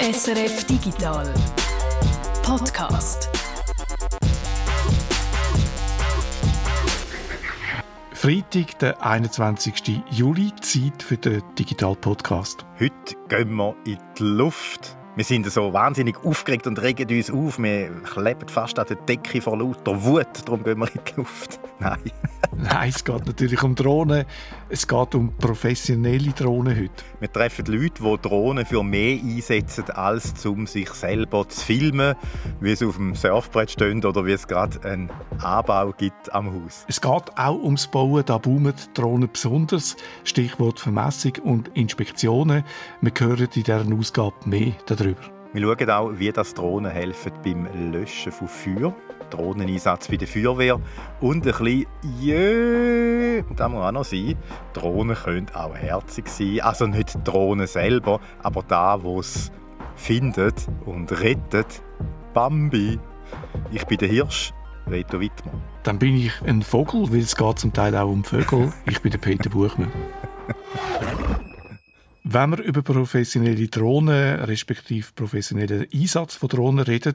SRF Digital Podcast. Freitag, der 21. Juli, Zeit für den Digital Podcast. Heute gehen wir in die Luft. Wir sind so wahnsinnig aufgeregt und regen uns auf. Wir kleben fast an der Decke vor lauter Wut. Darum gehen wir in die Luft. Nein. Nein, es geht natürlich um Drohnen. Es geht um professionelle Drohnen heute. Wir treffen Leute, die Drohnen für mehr einsetzen, als um sich selber zu filmen, wie es auf dem Surfbrett steht oder wie es gerade einen Anbau gibt am Haus. Es geht auch ums Bauen. Da boomen Drohnen besonders. Stichwort Vermessung und Inspektionen. Wir hören in dieser Ausgabe mehr darüber. Wir schauen auch, wie das Drohnen helfen beim Löschen von Feuer. Drohneneinsatz bei der Feuerwehr und ein bisschen jö, das muss auch noch sein. Drohnen können auch herzig sein, also nicht die Drohne selber, aber da, wo es findet und rettet. Bambi. Ich bin der Hirsch, Reto Wittmann. Dann bin ich ein Vogel, weil es geht zum Teil auch um Vögel. Ich bin der Peter Buchmann. Wenn wir über professionelle Drohnen, respektive professionellen Einsatz von Drohnen reden,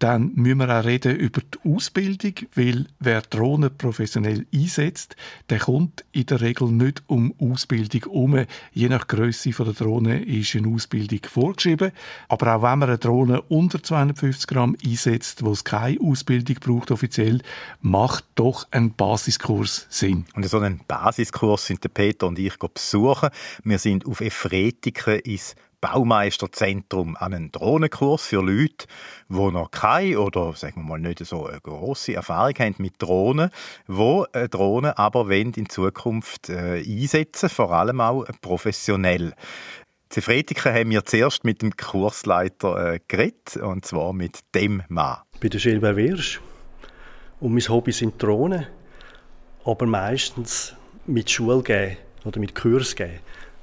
dann müssen wir auch reden über die Ausbildung, weil wer Drohnen professionell einsetzt, der kommt in der Regel nicht um Ausbildung herum. Je nach Größe der Drohne ist eine Ausbildung vorgeschrieben. Aber auch wenn man eine Drohne unter 250 Gramm einsetzt, wo es keine Ausbildung braucht offiziell, macht doch ein Basiskurs Sinn. Und so einen Basiskurs sind der Peter und ich besuchen. Wir sind auf Efretiken ins Baumeisterzentrum an einen Drohnenkurs für Leute, die noch keine oder sagen wir mal nicht so eine grosse Erfahrung haben mit Drohnen, wo Drohnen aber in Zukunft äh, einsetzen, vor allem auch professionell. Zu Fretiken haben wir zuerst mit dem Kursleiter äh, geredet, und zwar mit dem Mann. Ich bin der Gilbert Wirsch und mein Hobby sind Drohnen, aber meistens mit Schule geben oder mit Kurs geben.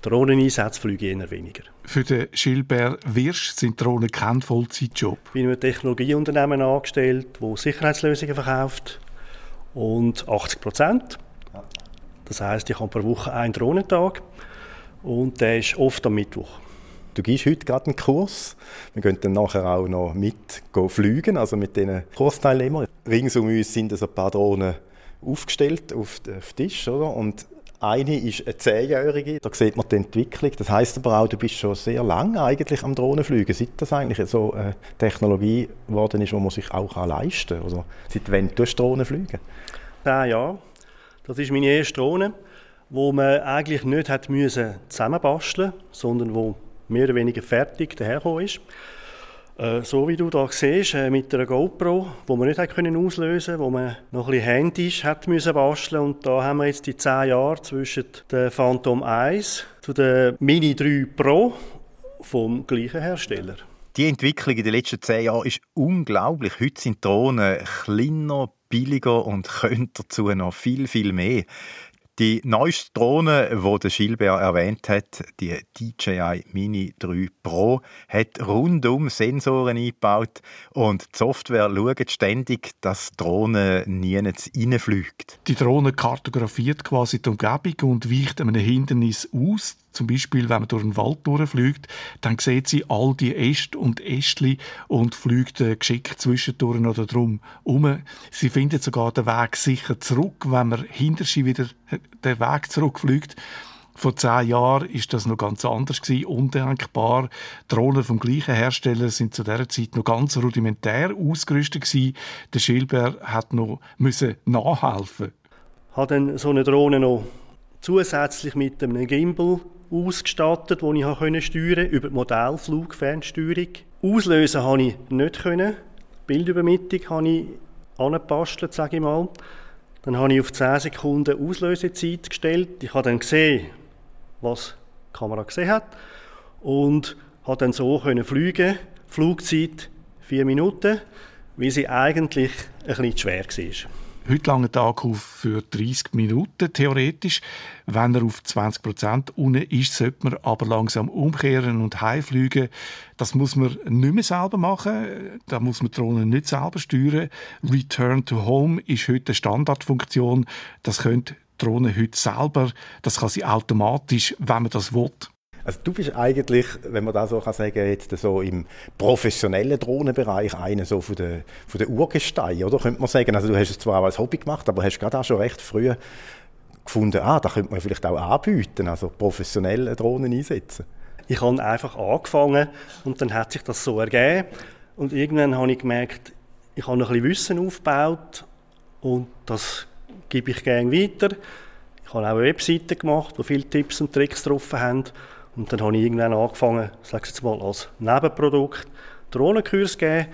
Drohneneinsätze fliege ich eher weniger. Für den Gilbert Wirsch sind Drohnen kein Vollzeitjob. Ich bin in einem Technologieunternehmen angestellt, das Sicherheitslösungen verkauft und 80 Prozent. Das heißt, ich habe pro Woche einen Drohnentag und der ist oft am Mittwoch. Du gehst heute gerade einen Kurs. Wir können dann nachher auch noch mit fliegen, also mit den Kursteilnehmern. Rings um uns sind also ein paar Drohnen aufgestellt auf den Tisch, oder? Und eine ist eine Zehnjährige, da sieht man die Entwicklung. Das heißt aber auch, du bist schon sehr lange eigentlich am Drohnenfliegen. Seit das eigentlich so eine Technologie geworden ist, die man sich auch leisten kann. Oder seit wann tust du Drohnen fliegen? Zehn Jahre. Das ist meine erste Drohne, wo man eigentlich nicht hat müssen zusammenbasteln sondern wo mehr oder weniger fertig dahergekommen ist. Äh, so wie du da siehst, äh, mit einer GoPro, wo man nicht können auslösen, wo man noch ein bisschen händisch hat müssen basteln und da haben wir jetzt die zehn Jahre zwischen der Phantom 1 zu der Mini 3 Pro vom gleichen Hersteller. Die Entwicklung in den letzten zehn Jahren ist unglaublich. Heute sind Drohnen kleiner, billiger und können dazu noch viel, viel mehr. Die neueste Drohne, die der Gilbert erwähnt hat, die DJI Mini 3 Pro, hat rundum Sensoren eingebaut und die Software schaut ständig, dass die Drohne nie reinfliegt. Die Drohne kartografiert quasi die Umgebung und weicht einem Hindernis aus. Zum Beispiel, wenn man durch den Wald durchfliegt, dann sieht sie all die Äste und Ästli und fliegt äh, geschickt zwischendurch oder drum um. Sie findet sogar den Weg sicher zurück, wenn man hinter sie wieder den Weg zurückfliegt. Vor zehn Jahren ist das noch ganz anders gewesen, undenkbar. Drohnen vom gleichen Hersteller sind zu dieser Zeit noch ganz rudimentär ausgerüstet gewesen. Der Schilber hat noch müssen nachhelfen. Hat dann so eine Drohne noch zusätzlich mit einem Gimbal ausgestattet, den ich steuern über die Modellflugfernsteuerung. Auslösen konnte ich nicht. Können. Bildübermittlung habe ich angepasst, sage ich mal. Dann habe ich auf 10 Sekunden Auslösezeit gestellt. Ich habe dann gesehen, was die Kamera gesehen hat und habe dann so können fliegen. Flugzeit 4 Minuten, wie sie eigentlich ein bisschen schwer war. Heute lange Tag auf für 30 Minuten theoretisch. Wenn er auf 20 Prozent unten ist, sollte man aber langsam umkehren und heimfliegen. Das muss man nicht mehr selber machen. Da muss man die Drohne nicht selber steuern. Return to Home ist heute eine Standardfunktion. Das könnte die Drohne heute selber. Das kann sie automatisch, wenn man das will. Also du bist eigentlich, wenn man das so kann sagen, jetzt so im professionellen Drohnenbereich einer so von der, von der Urgestein, oder könnte man sagen? Also du hast es zwar als Hobby gemacht, aber hast gerade auch schon recht früh gefunden, ah, da könnte man vielleicht auch anbieten, also professionelle Drohnen einsetzen. Ich habe einfach angefangen und dann hat sich das so ergeben und irgendwann habe ich gemerkt, ich habe ein bisschen Wissen aufgebaut und das gebe ich gerne weiter. Ich habe auch eine Webseite gemacht, wo viele Tipps und Tricks drauf haben. Und dann habe ich irgendwann angefangen, sage ich jetzt mal, als Nebenprodukt Drohnenkurs geben.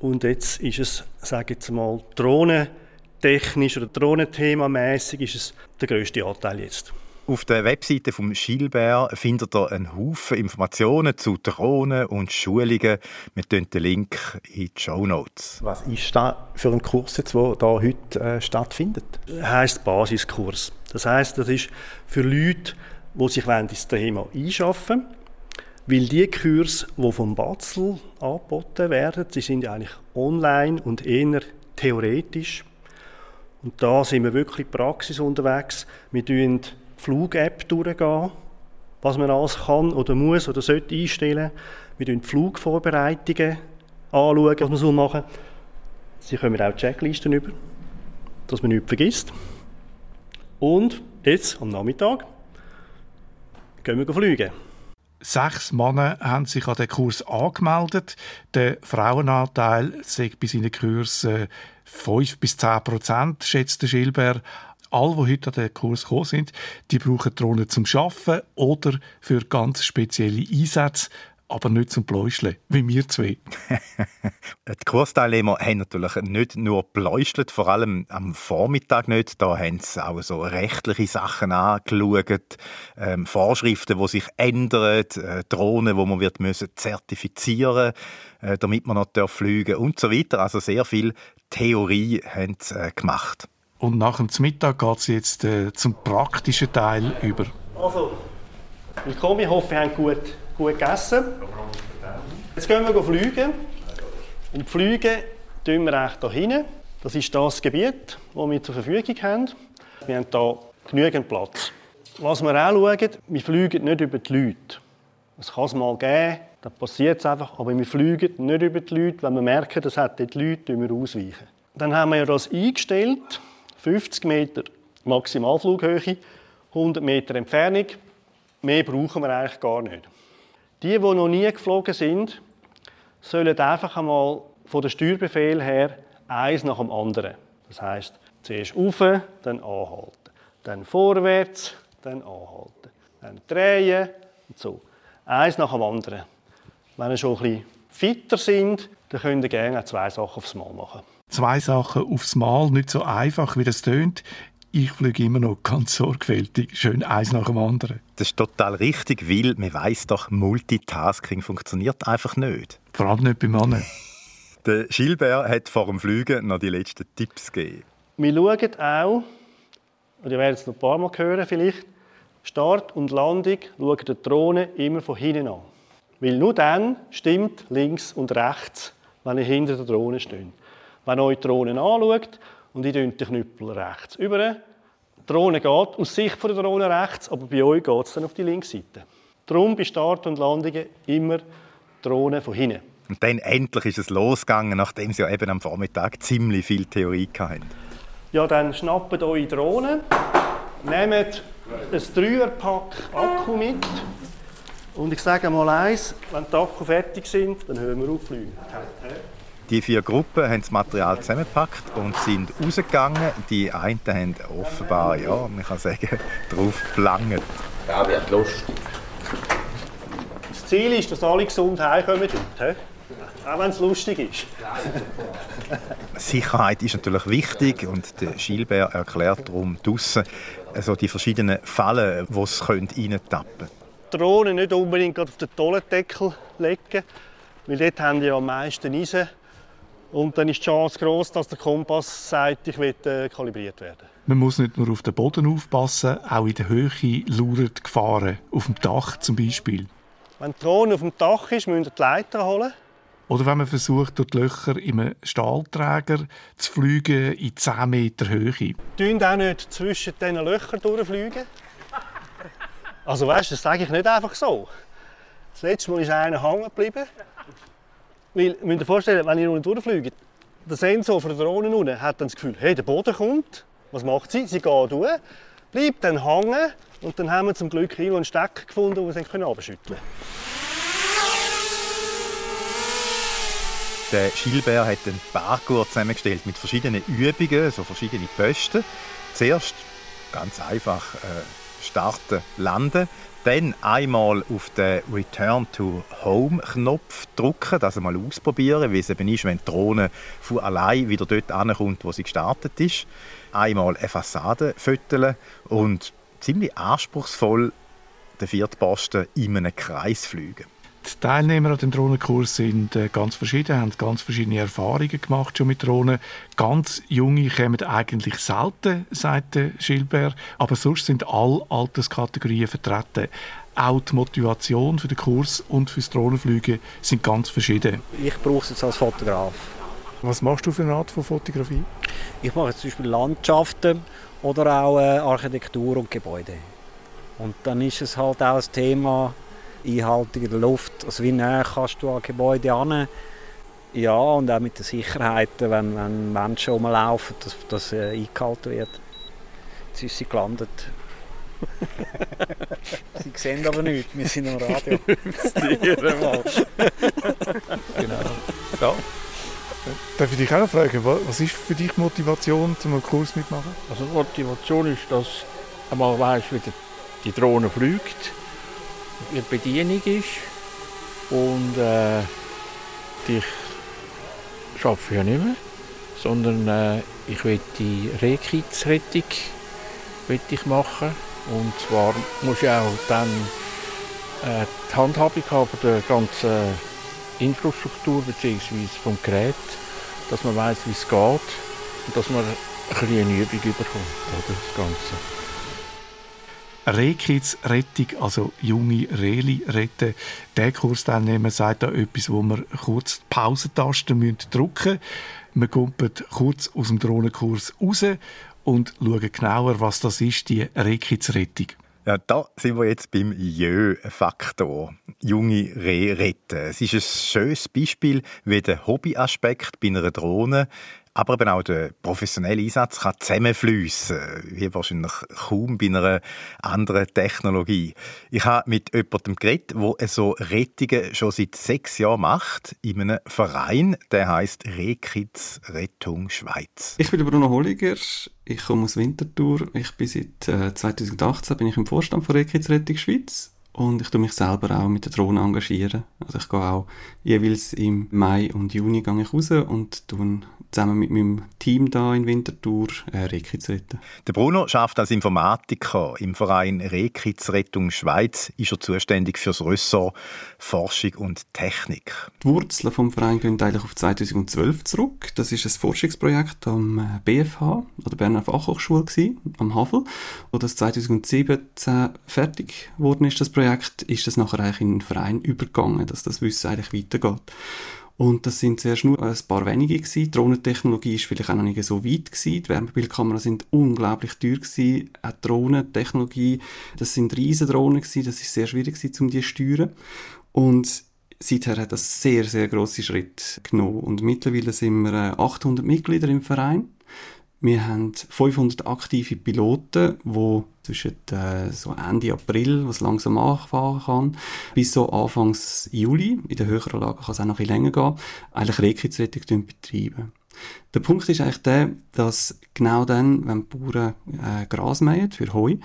Und jetzt ist es, sage ich jetzt mal, drohnentechnisch oder drohnenthemamäßig ist es der größte Anteil jetzt. Auf der Webseite vom Gilbert findet ihr einen Haufen Informationen zu Drohnen und Schulungen. Wir tun den Link in die Show Notes. Was ist das für ein Kurs, der hier heute äh, stattfindet? Das heisst Basiskurs. Das heißt, das ist für Leute, die sich ins Thema einschaffen weil die Kurse, die vom Batzel angeboten werden, die sind eigentlich online und eher theoretisch. Und da sind wir wirklich Praxis unterwegs. Wir tun Flug-App durchgehen, was man alles kann oder muss oder sollte einstellen. Wir tun Flugvorbereitungen anschauen, was man machen soll. Sie kommen auch Checklisten über, dass man nichts vergisst. Und jetzt, am Nachmittag, gehen wir fliegen. Sechs Männer haben sich an den Kurs angemeldet. Der Frauenanteil sagt bei seinen Kursen 5 bis 10 Prozent, schätzt der Schilber alle, die heute an den Kurs gekommen sind, die brauchen Drohnen zum Arbeiten oder für ganz spezielle Einsätze, aber nicht zum Pläuscheln, wie wir zwei. die Kursteilnehmer haben natürlich nicht nur pläuschelt, vor allem am Vormittag nicht. Da haben sie auch so rechtliche Sachen angeschaut, ähm, Vorschriften, die sich ändern, äh, Drohnen, die man wird müssen zertifizieren äh, damit man noch fliegen und so weiter. Also sehr viel Theorie haben sie äh, gemacht. Und nach dem Mittag geht es jetzt äh, zum praktischen Teil über. Also, willkommen. Ich hoffe, ihr habt gut, gut gegessen. Jetzt gehen wir fliegen. Und fliegen tun wir echt hier hinten. Das ist das Gebiet, das wir zur Verfügung haben. Wir haben hier genügend Platz. Was wir auch schauen, wir fliegen nicht über die Leute. Es kann es mal geben, dann passiert es einfach, aber wir fliegen nicht über die Leute. Wenn wir merken, das hat die Leute, wir ausweichen. Dann haben wir das eingestellt 50 Meter Maximalflughöhe, 100 Meter Entfernung. Mehr brauchen wir eigentlich gar nicht. Die, die noch nie geflogen sind, sollen einfach einmal von der Steuerbefehl her eins nach dem anderen. Das heißt, zuerst rauf, dann anhalten, dann vorwärts, dann anhalten, dann drehen und so. Eins nach dem anderen. Wenn ihr schon bisschen fitter sind, dann könnt ihr gerne zwei Sachen aufs Mal machen zwei Sachen aufs Mal, nicht so einfach, wie das tönt. Ich fliege immer noch ganz sorgfältig, schön eins nach dem anderen. Das ist total richtig, weil man weiß doch, Multitasking funktioniert einfach nicht. Vor allem nicht bei Männern. Der Gilbert hat vor dem Fliegen noch die letzten Tipps gegeben. Wir schauen auch, und ihr werdet es noch ein paar Mal hören vielleicht, Start und Landung schauen die Drohne immer von hinten an. Weil nur dann stimmt links und rechts, wenn ihr hinter der Drohne steht. Wenn ihr die Drohne anschaut und ihr den Knüppel rechts über, die Drohne geht aus Sicht der Drohne rechts, aber bei euch geht es dann auf die linke Seite. Darum bei Start und Landungen immer die Drohne von hinten. Und dann endlich ist es losgegangen, nachdem sie ja eben am Vormittag ziemlich viel Theorie hatten. Ja, dann schnappt eure Drohne, nehmt ein Dreierpack Akku mit und ich sage mal eins, wenn die Akku fertig sind, dann hören wir auf fliegen. Die vier Gruppen haben das Material zusammengepackt und sind rausgegangen. Die einen haben offenbar, ja, man kann sagen, drauf gelangt. Ja, wird lustig. Das Ziel ist, dass alle gesund heimkommen heute. Auch wenn es lustig ist. Sicherheit ist natürlich wichtig und der Gilbert erklärt darum draussen also die verschiedenen Fallen, die es reintappen können. Drohnen nicht unbedingt auf den Tollendeckel legen, weil dort haben die ja am meisten Eisen und dann ist die Chance groß, dass der Kompass sagt, ich will äh, kalibriert werden. Man muss nicht nur auf den Boden aufpassen, auch in der Höhe lauern die Gefahren, auf dem Dach zum Beispiel. Wenn die Drohne auf dem Dach ist, müssen wir die Leiter holen. Oder wenn man versucht, durch die Löcher in einem Stahlträger zu fliegen in 10 Meter Höhe. Wir auch nicht zwischen diesen Löchern durchfliegen. Also weißt du, das sage ich nicht einfach so. Das letzte Mal ist einer hängen geblieben. Weil, ihr müsst euch vorstellen, wenn ihr unten durchfliegt, der Sensor von der Drohne unten hat dann das Gefühl, hey, der Boden kommt. Was macht sie? Sie geht durch, bleibt dann hängen und dann haben wir zum Glück irgendwo einen Stecker gefunden, den wir dann abschütteln können. Der Schilbert hat einen Parkour zusammengestellt mit verschiedenen Übungen, so verschiedene Posten. Zuerst ganz einfach äh, starten, landen, dann einmal auf den Return to Home Knopf drücken, das einmal ausprobieren, wie es eben ist, wenn die Drohne von allein wieder dort ankommt, wo sie gestartet ist. Einmal eine Fassade fütteln und ziemlich anspruchsvoll den vierten in einem Kreis fliegen. Die Teilnehmer an dem Drohnenkurs sind äh, ganz verschieden, haben ganz verschiedene Erfahrungen gemacht schon mit Drohnen. Ganz junge kommen eigentlich selten, sagt Gilbert, aber sonst sind alle Alterskategorien vertreten. Auch die Motivation für den Kurs und fürs Drohnenfliegen sind ganz verschieden. Ich brauche es jetzt als Fotograf. Was machst du für eine Art von Fotografie? Ich mache zum Beispiel Landschaften oder auch äh, Architektur und Gebäude. Und dann ist es halt auch das Thema, Einhaltung in der Luft. Also wie näher kannst du an Gebäude an? Ja, und auch mit den Sicherheiten, wenn, wenn Menschen rumlaufen, dass das äh, eingehalten wird. Jetzt ist sie gelandet. sie sehen aber nichts, wir sind am Radio. mal. genau. Ja. Darf ich dich auch fragen, was ist für dich Motivation, um einen Kurs mitmachen? Also Motivation ist, dass du einmal weißt, wie die Drohne fliegt ihre Bedienung ist. Und äh, ich arbeite ja nicht mehr, sondern äh, ich will die Rehkitzrettung ich machen. Und zwar muss ich auch dann äh, die Handhabung haben der ganzen Infrastruktur bzw. vom Gerät, dass man weiß, wie es geht und dass man ein bisschen eine Übung bekommt, oder, das Ganze. Rehkids-Rettung, also junge Rehli retten. Der Kursteilnehmer sagt da etwas, wo man kurz die Pausentaste drücken müssen. Wir kommen kurz aus dem Drohnenkurs raus und schauen genauer, was das ist, die Rehkids-Rettung. Ja, da sind wir jetzt beim Jö-Faktor. Junge Rehe retten. Es ist ein schönes Beispiel, wie der Hobbyaspekt bei einer Drohne aber eben auch der professionelle Einsatz kann zusammenfließen, wie wahrscheinlich kaum bei einer anderen Technologie. Ich habe mit jemandem geredet, der so Rettungen schon seit sechs Jahren macht, in einem Verein, der heißt Rekids Rettung Schweiz. Ich bin Bruno Holliger, ich komme aus Winterthur. Ich bin seit äh, 2018 bin ich im Vorstand von Rekids Rettung Schweiz und ich tue mich selber auch mit der Drohne engagieren. Also ich gehe auch jeweils im Mai und Juni gehe ich raus und tue zusammen mit meinem Team da in Winterthur äh, Rehkitzretten. Der Bruno schafft als Informatiker im Verein Rehkitzrettung Schweiz. Ist er zuständig für das Ressort Forschung und Technik. Die Wurzeln vom Verein gehen eigentlich auf 2012 zurück. Das ist ein Forschungsprojekt am äh, BFH, an der Berner Fachhochschule gewesen, am Havel. Und das 2017 fertig geworden ist, das Projekt, ist das nachher eigentlich in den Verein übergegangen, dass das Wissen eigentlich weitergeht. Und das sind zuerst nur ein paar wenige gewesen. Drohnentechnologie ist vielleicht auch noch nicht so weit gewesen. Die Wärmebildkameras sind unglaublich teuer gewesen. Auch Drohnentechnologie, das sind riesen Drohnen gewesen. Das ist sehr schwierig gewesen, um die zu steuern. Und seither hat das sehr, sehr grosse Schritt genommen. Und mittlerweile sind wir 800 äh, Mitglieder im Verein. Wir haben 500 aktive Piloten, die zwischen äh, so Ende April, was langsam anfangen kann, bis so Anfangs Juli, in der höheren Lage kann es auch noch ein bisschen länger gehen, eigentlich Rehkitzrettung betreiben. Der Punkt ist eigentlich der, dass genau dann, wenn die Bauern äh, Gras mähen für Heu,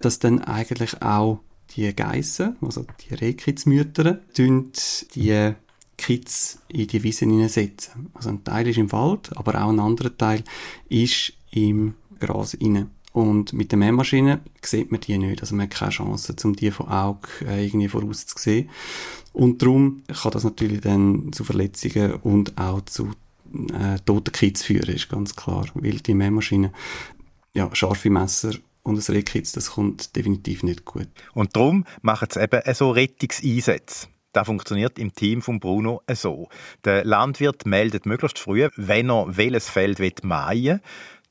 dass dann eigentlich auch die Geissen, also die Rehkitzmütter, die Kids in die Wiesen hineinsetzen. Also ein Teil ist im Wald, aber auch ein anderer Teil ist im Gras hinein. Und mit der Mähmaschine sieht man die nicht. Also man hat keine Chance, um die von Auge äh, irgendwie vorauszusehen. Und darum kann das natürlich dann zu Verletzungen und auch zu äh, toten Kids führen, ist ganz klar. Weil die Mähmaschine, ja, scharfe Messer und ein Rehkitz, das kommt definitiv nicht gut. Und darum machen sie eben so Rettungseinsätze. Das funktioniert im Team von Bruno so. Der Landwirt meldet möglichst früh, wenn er welches Feld mähen will.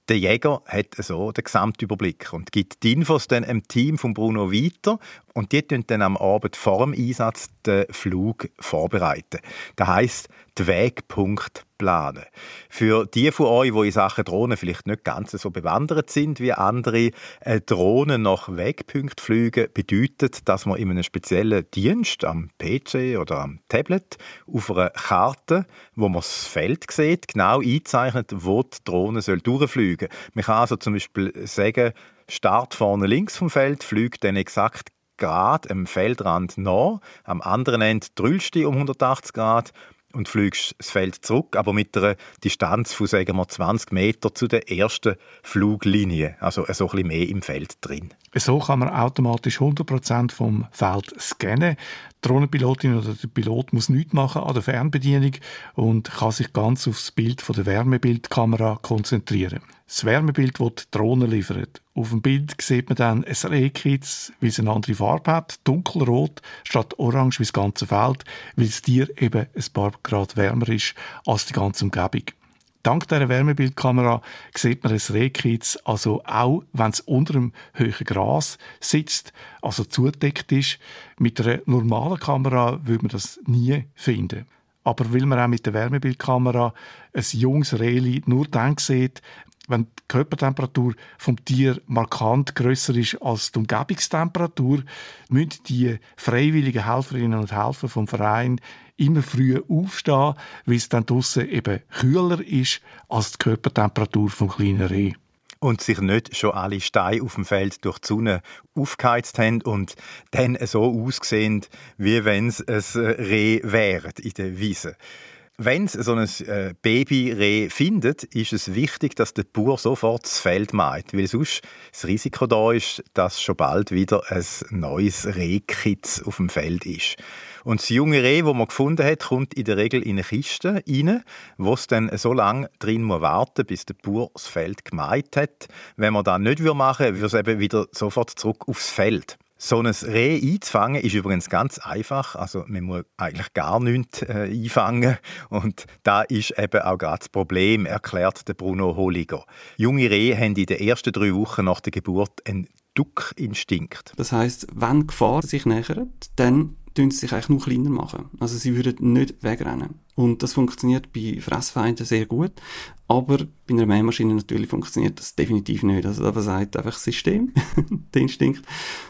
Der Jäger hat so den Gesamtüberblick und gibt die Infos dann dem Team von Bruno weiter und die tun dann am Abend vor dem Einsatz den Flug vorbereiten. Das heisst, den Wegpunkt planen. Für die von euch, die in Sachen Drohnen vielleicht nicht ganz so bewandert sind wie andere, eine Drohne nach Wegpunkt fliegen bedeutet, dass man in einem speziellen Dienst am PC oder am Tablet auf einer Karte, wo man das Feld sieht, genau einzeichnet, wo die Drohne soll durchfliegen soll. Man kann also zum Beispiel sagen, Start vorne links vom Feld, fliegt dann exakt Grad am Feldrand nach, am anderen Ende drüllst du um 180 Grad und fliegst das Feld zurück, aber mit einer Distanz von sagen wir, 20 Meter zu der ersten Fluglinie, also so ein bisschen mehr im Feld drin. So kann man automatisch 100% vom Feld scannen. Die Drohnenpilotin oder der Pilot muss nichts machen an der Fernbedienung und kann sich ganz auf das Bild von der Wärmebildkamera konzentrieren. Das Wärmebild, das die Drohne liefert. Auf dem Bild sieht man dann ein Rehkitz, wie es eine andere Farbe hat, dunkelrot statt orange wie das ganze Feld, weil das Tier eben ein paar Grad wärmer ist als die ganze Umgebung. Dank dieser Wärmebildkamera sieht man das Rehkitz also auch, wenn es unter dem hohen Gras sitzt, also zudeckt ist. Mit einer normalen Kamera würde man das nie finden. Aber weil man auch mit der Wärmebildkamera ein junges Rehli nur dann sieht, wenn die Körpertemperatur vom Tier markant größer ist als die Umgebungstemperatur, müssen die freiwilligen Helferinnen und Helfer vom Verein immer früh aufstehen, weil es dann draussen eben kühler ist als die Körpertemperatur vom kleinen Reh und sich nicht schon alle Steine auf dem Feld durch die Sonne aufgeheizt haben und dann so aussehen, wie wenn es ein Reh wäre in der Wiese. Wenn so ein äh, Babyreh findet, ist es wichtig, dass der Bauer sofort das Feld meint, weil sonst das Risiko da ist, dass schon bald wieder ein neues Rehkitz auf dem Feld ist. Und das junge Reh, das man gefunden hat, kommt in der Regel in eine Kiste rein, wo es dann so lange drin muss warten bis der Bauer das Feld gemeint hat. Wenn man das nicht machen würde, würde es eben wieder sofort zurück aufs Feld. So ein Reh einzufangen ist übrigens ganz einfach. Also man muss eigentlich gar nichts äh, einfangen. Und da ist eben auch gerade das Problem, erklärt der Bruno Holiger. Junge Rehe haben in den ersten drei Wochen nach der Geburt einen Duckinstinkt. Das heißt, wenn Gefahr sich nähert, dann tun sie sich eigentlich nur kleiner machen. Also sie würden nicht wegrennen. Und das funktioniert bei Fressfeinden sehr gut. Aber bei einer Mähmaschine natürlich funktioniert das definitiv nicht. Also da sagt einfach das System, der Instinkt.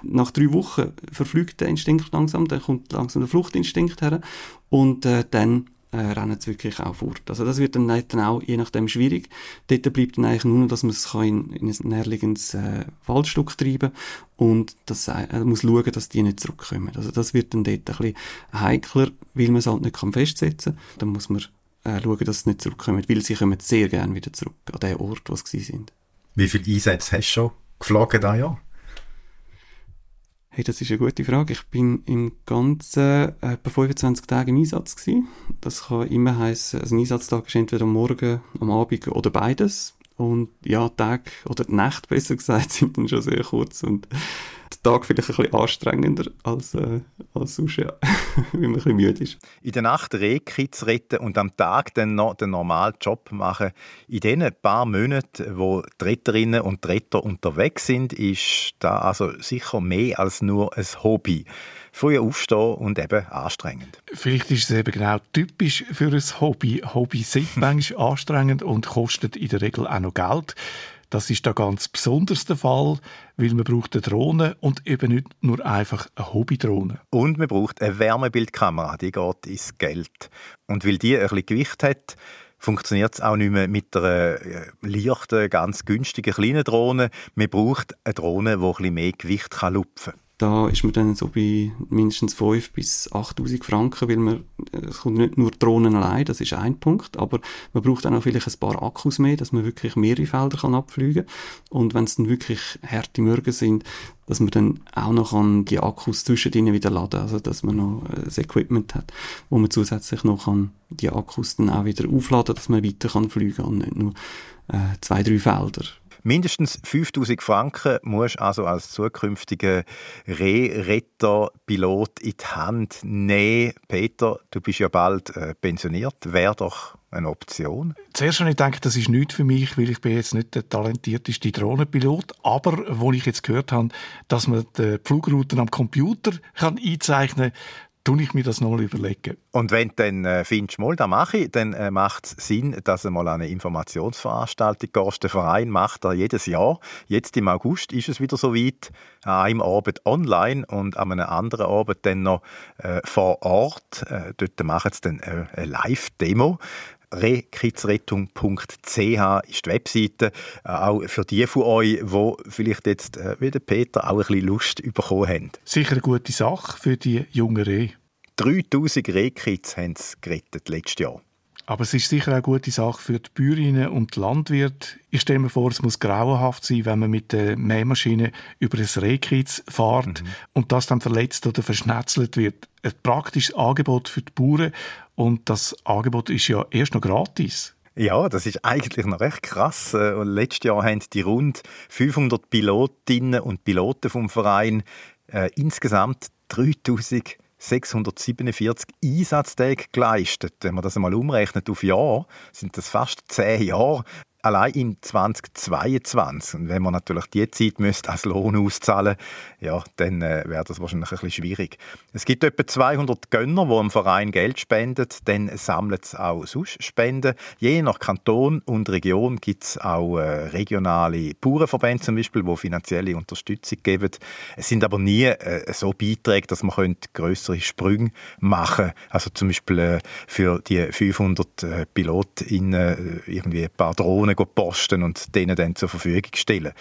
Nach drei Wochen verflügt der Instinkt langsam, dann kommt langsam der Fluchtinstinkt her und äh, dann äh, rennen sie wirklich auch fort. Also das wird dann, dann auch je nachdem schwierig. Dort bleibt dann eigentlich nur, dass man es in, in ein näherliegendes äh, Waldstück treiben und das, äh, muss schauen, dass die nicht zurückkommen. Also das wird dann dort ein bisschen heikler, weil man es halt nicht festsetzen kann. Dann muss man äh, schauen, dass sie nicht zurückkommen, weil sie kommen sehr gerne wieder zurück an den Ort, wo sie sind. Wie viele Einsätze hast du schon geflogen da ja? Hey, das ist eine gute Frage. Ich bin im ganzen äh, etwa 25 Tage im Einsatz gewesen. Das kann immer heißen, also ein Einsatztag ist entweder am Morgen, am Abend oder beides. Und ja, Tag oder die Nacht besser gesagt sind dann schon sehr kurz und der Tag vielleicht ein bisschen anstrengender als, äh, als sonst, ja, weil man ein bisschen müde ist. In der Nacht Rehkitz retten und am Tag dann noch den normalen Job machen. In diesen paar Monaten, wo die Retterinnen und Retter unterwegs sind, ist da also sicher mehr als nur ein Hobby früh aufstehen und eben anstrengend. Vielleicht ist es eben genau typisch für ein Hobby. Hobby sind manchmal anstrengend und kostet in der Regel auch noch Geld. Das ist da ganz besonders der Fall, weil man braucht eine Drohne und eben nicht nur einfach eine Hobbydrohne. Und man braucht eine Wärmebildkamera, die geht ins Geld. Und weil die ein bisschen Gewicht hat, funktioniert es auch nicht mehr mit einer äh, leichten, ganz günstigen kleinen Drohne. Man braucht eine Drohne, die ein mehr Gewicht lupfen kann. Da ist man dann so bei mindestens 5.000 bis 8.000 Franken, weil man, es kommt nicht nur Drohnen allein, das ist ein Punkt, aber man braucht dann auch vielleicht ein paar Akkus mehr, dass man wirklich mehrere Felder kann abfliegen kann. Und wenn es dann wirklich harte Mürgen sind, dass man dann auch noch an die Akkus zwischendrin wieder laden, also dass man noch äh, das Equipment hat, wo man zusätzlich noch kann die Akkus dann auch wieder aufladen, dass man weiter kann fliegen und nicht nur äh, zwei, drei Felder Mindestens 5000 Franken musst du also als zukünftiger Rehretter-Pilot in die Hand nehmen. Peter, du bist ja bald äh, pensioniert. Wäre doch eine Option? Zuerst habe ich gedacht, das ist nichts für mich, weil ich bin jetzt nicht der talentierteste Drohnenpilot. Aber wo ich jetzt gehört habe, dass man die Flugrouten am Computer kann einzeichnen kann, tue ich mir das nochmal überlegen. Und wenn du dann äh, findest, mal, das mache ich, dann äh, macht es Sinn, dass du mal eine Informationsveranstaltung gehst. Der Verein macht das jedes Jahr. Jetzt im August ist es wieder so weit. An einem Abend online und an einem anderen Abend dann noch äh, vor Ort. Äh, dort machen sie dann äh, eine Live-Demo rekidsrettung.ch ist die Webseite. Äh, auch für die von euch, die vielleicht jetzt, äh, wie der Peter, auch ein bisschen Lust bekommen haben. Sicher eine gute Sache für die jungen Rehe. 3000 Rehkids haben sie gerettet letztes Jahr. Aber es ist sicher auch eine gute Sache für die Bäuerinnen und die Landwirte. Ich stelle mir vor, es muss grauenhaft sein, wenn man mit der Mähmaschine über ein Rehkreuz fährt mhm. und das dann verletzt oder verschnetzelt wird. Ein praktisches Angebot für die Bauern und das Angebot ist ja erst noch gratis. Ja, das ist eigentlich noch recht krass. Äh, und letztes Jahr haben die rund 500 Pilotinnen und Piloten vom Verein äh, insgesamt 3000 647 Einsatztage geleistet. Wenn man das einmal umrechnet auf Jahr, sind das fast zehn Jahre allein im 2022. Und wenn man natürlich die Zeit müsste als Lohn auszahlen ja, dann äh, wäre das wahrscheinlich ein bisschen schwierig. Es gibt etwa 200 Gönner, die im Verein Geld spenden. Dann sammeln es auch sonst Spenden. Je nach Kanton und Region gibt es auch äh, regionale Bauernverbände zum Beispiel, die finanzielle Unterstützung geben. Es sind aber nie äh, so Beiträge, dass man größere Sprünge machen könnte. Also zum Beispiel äh, für die 500 äh, PilotInnen äh, irgendwie ein paar Drohnen posten und denen dann zur Verfügung stellen.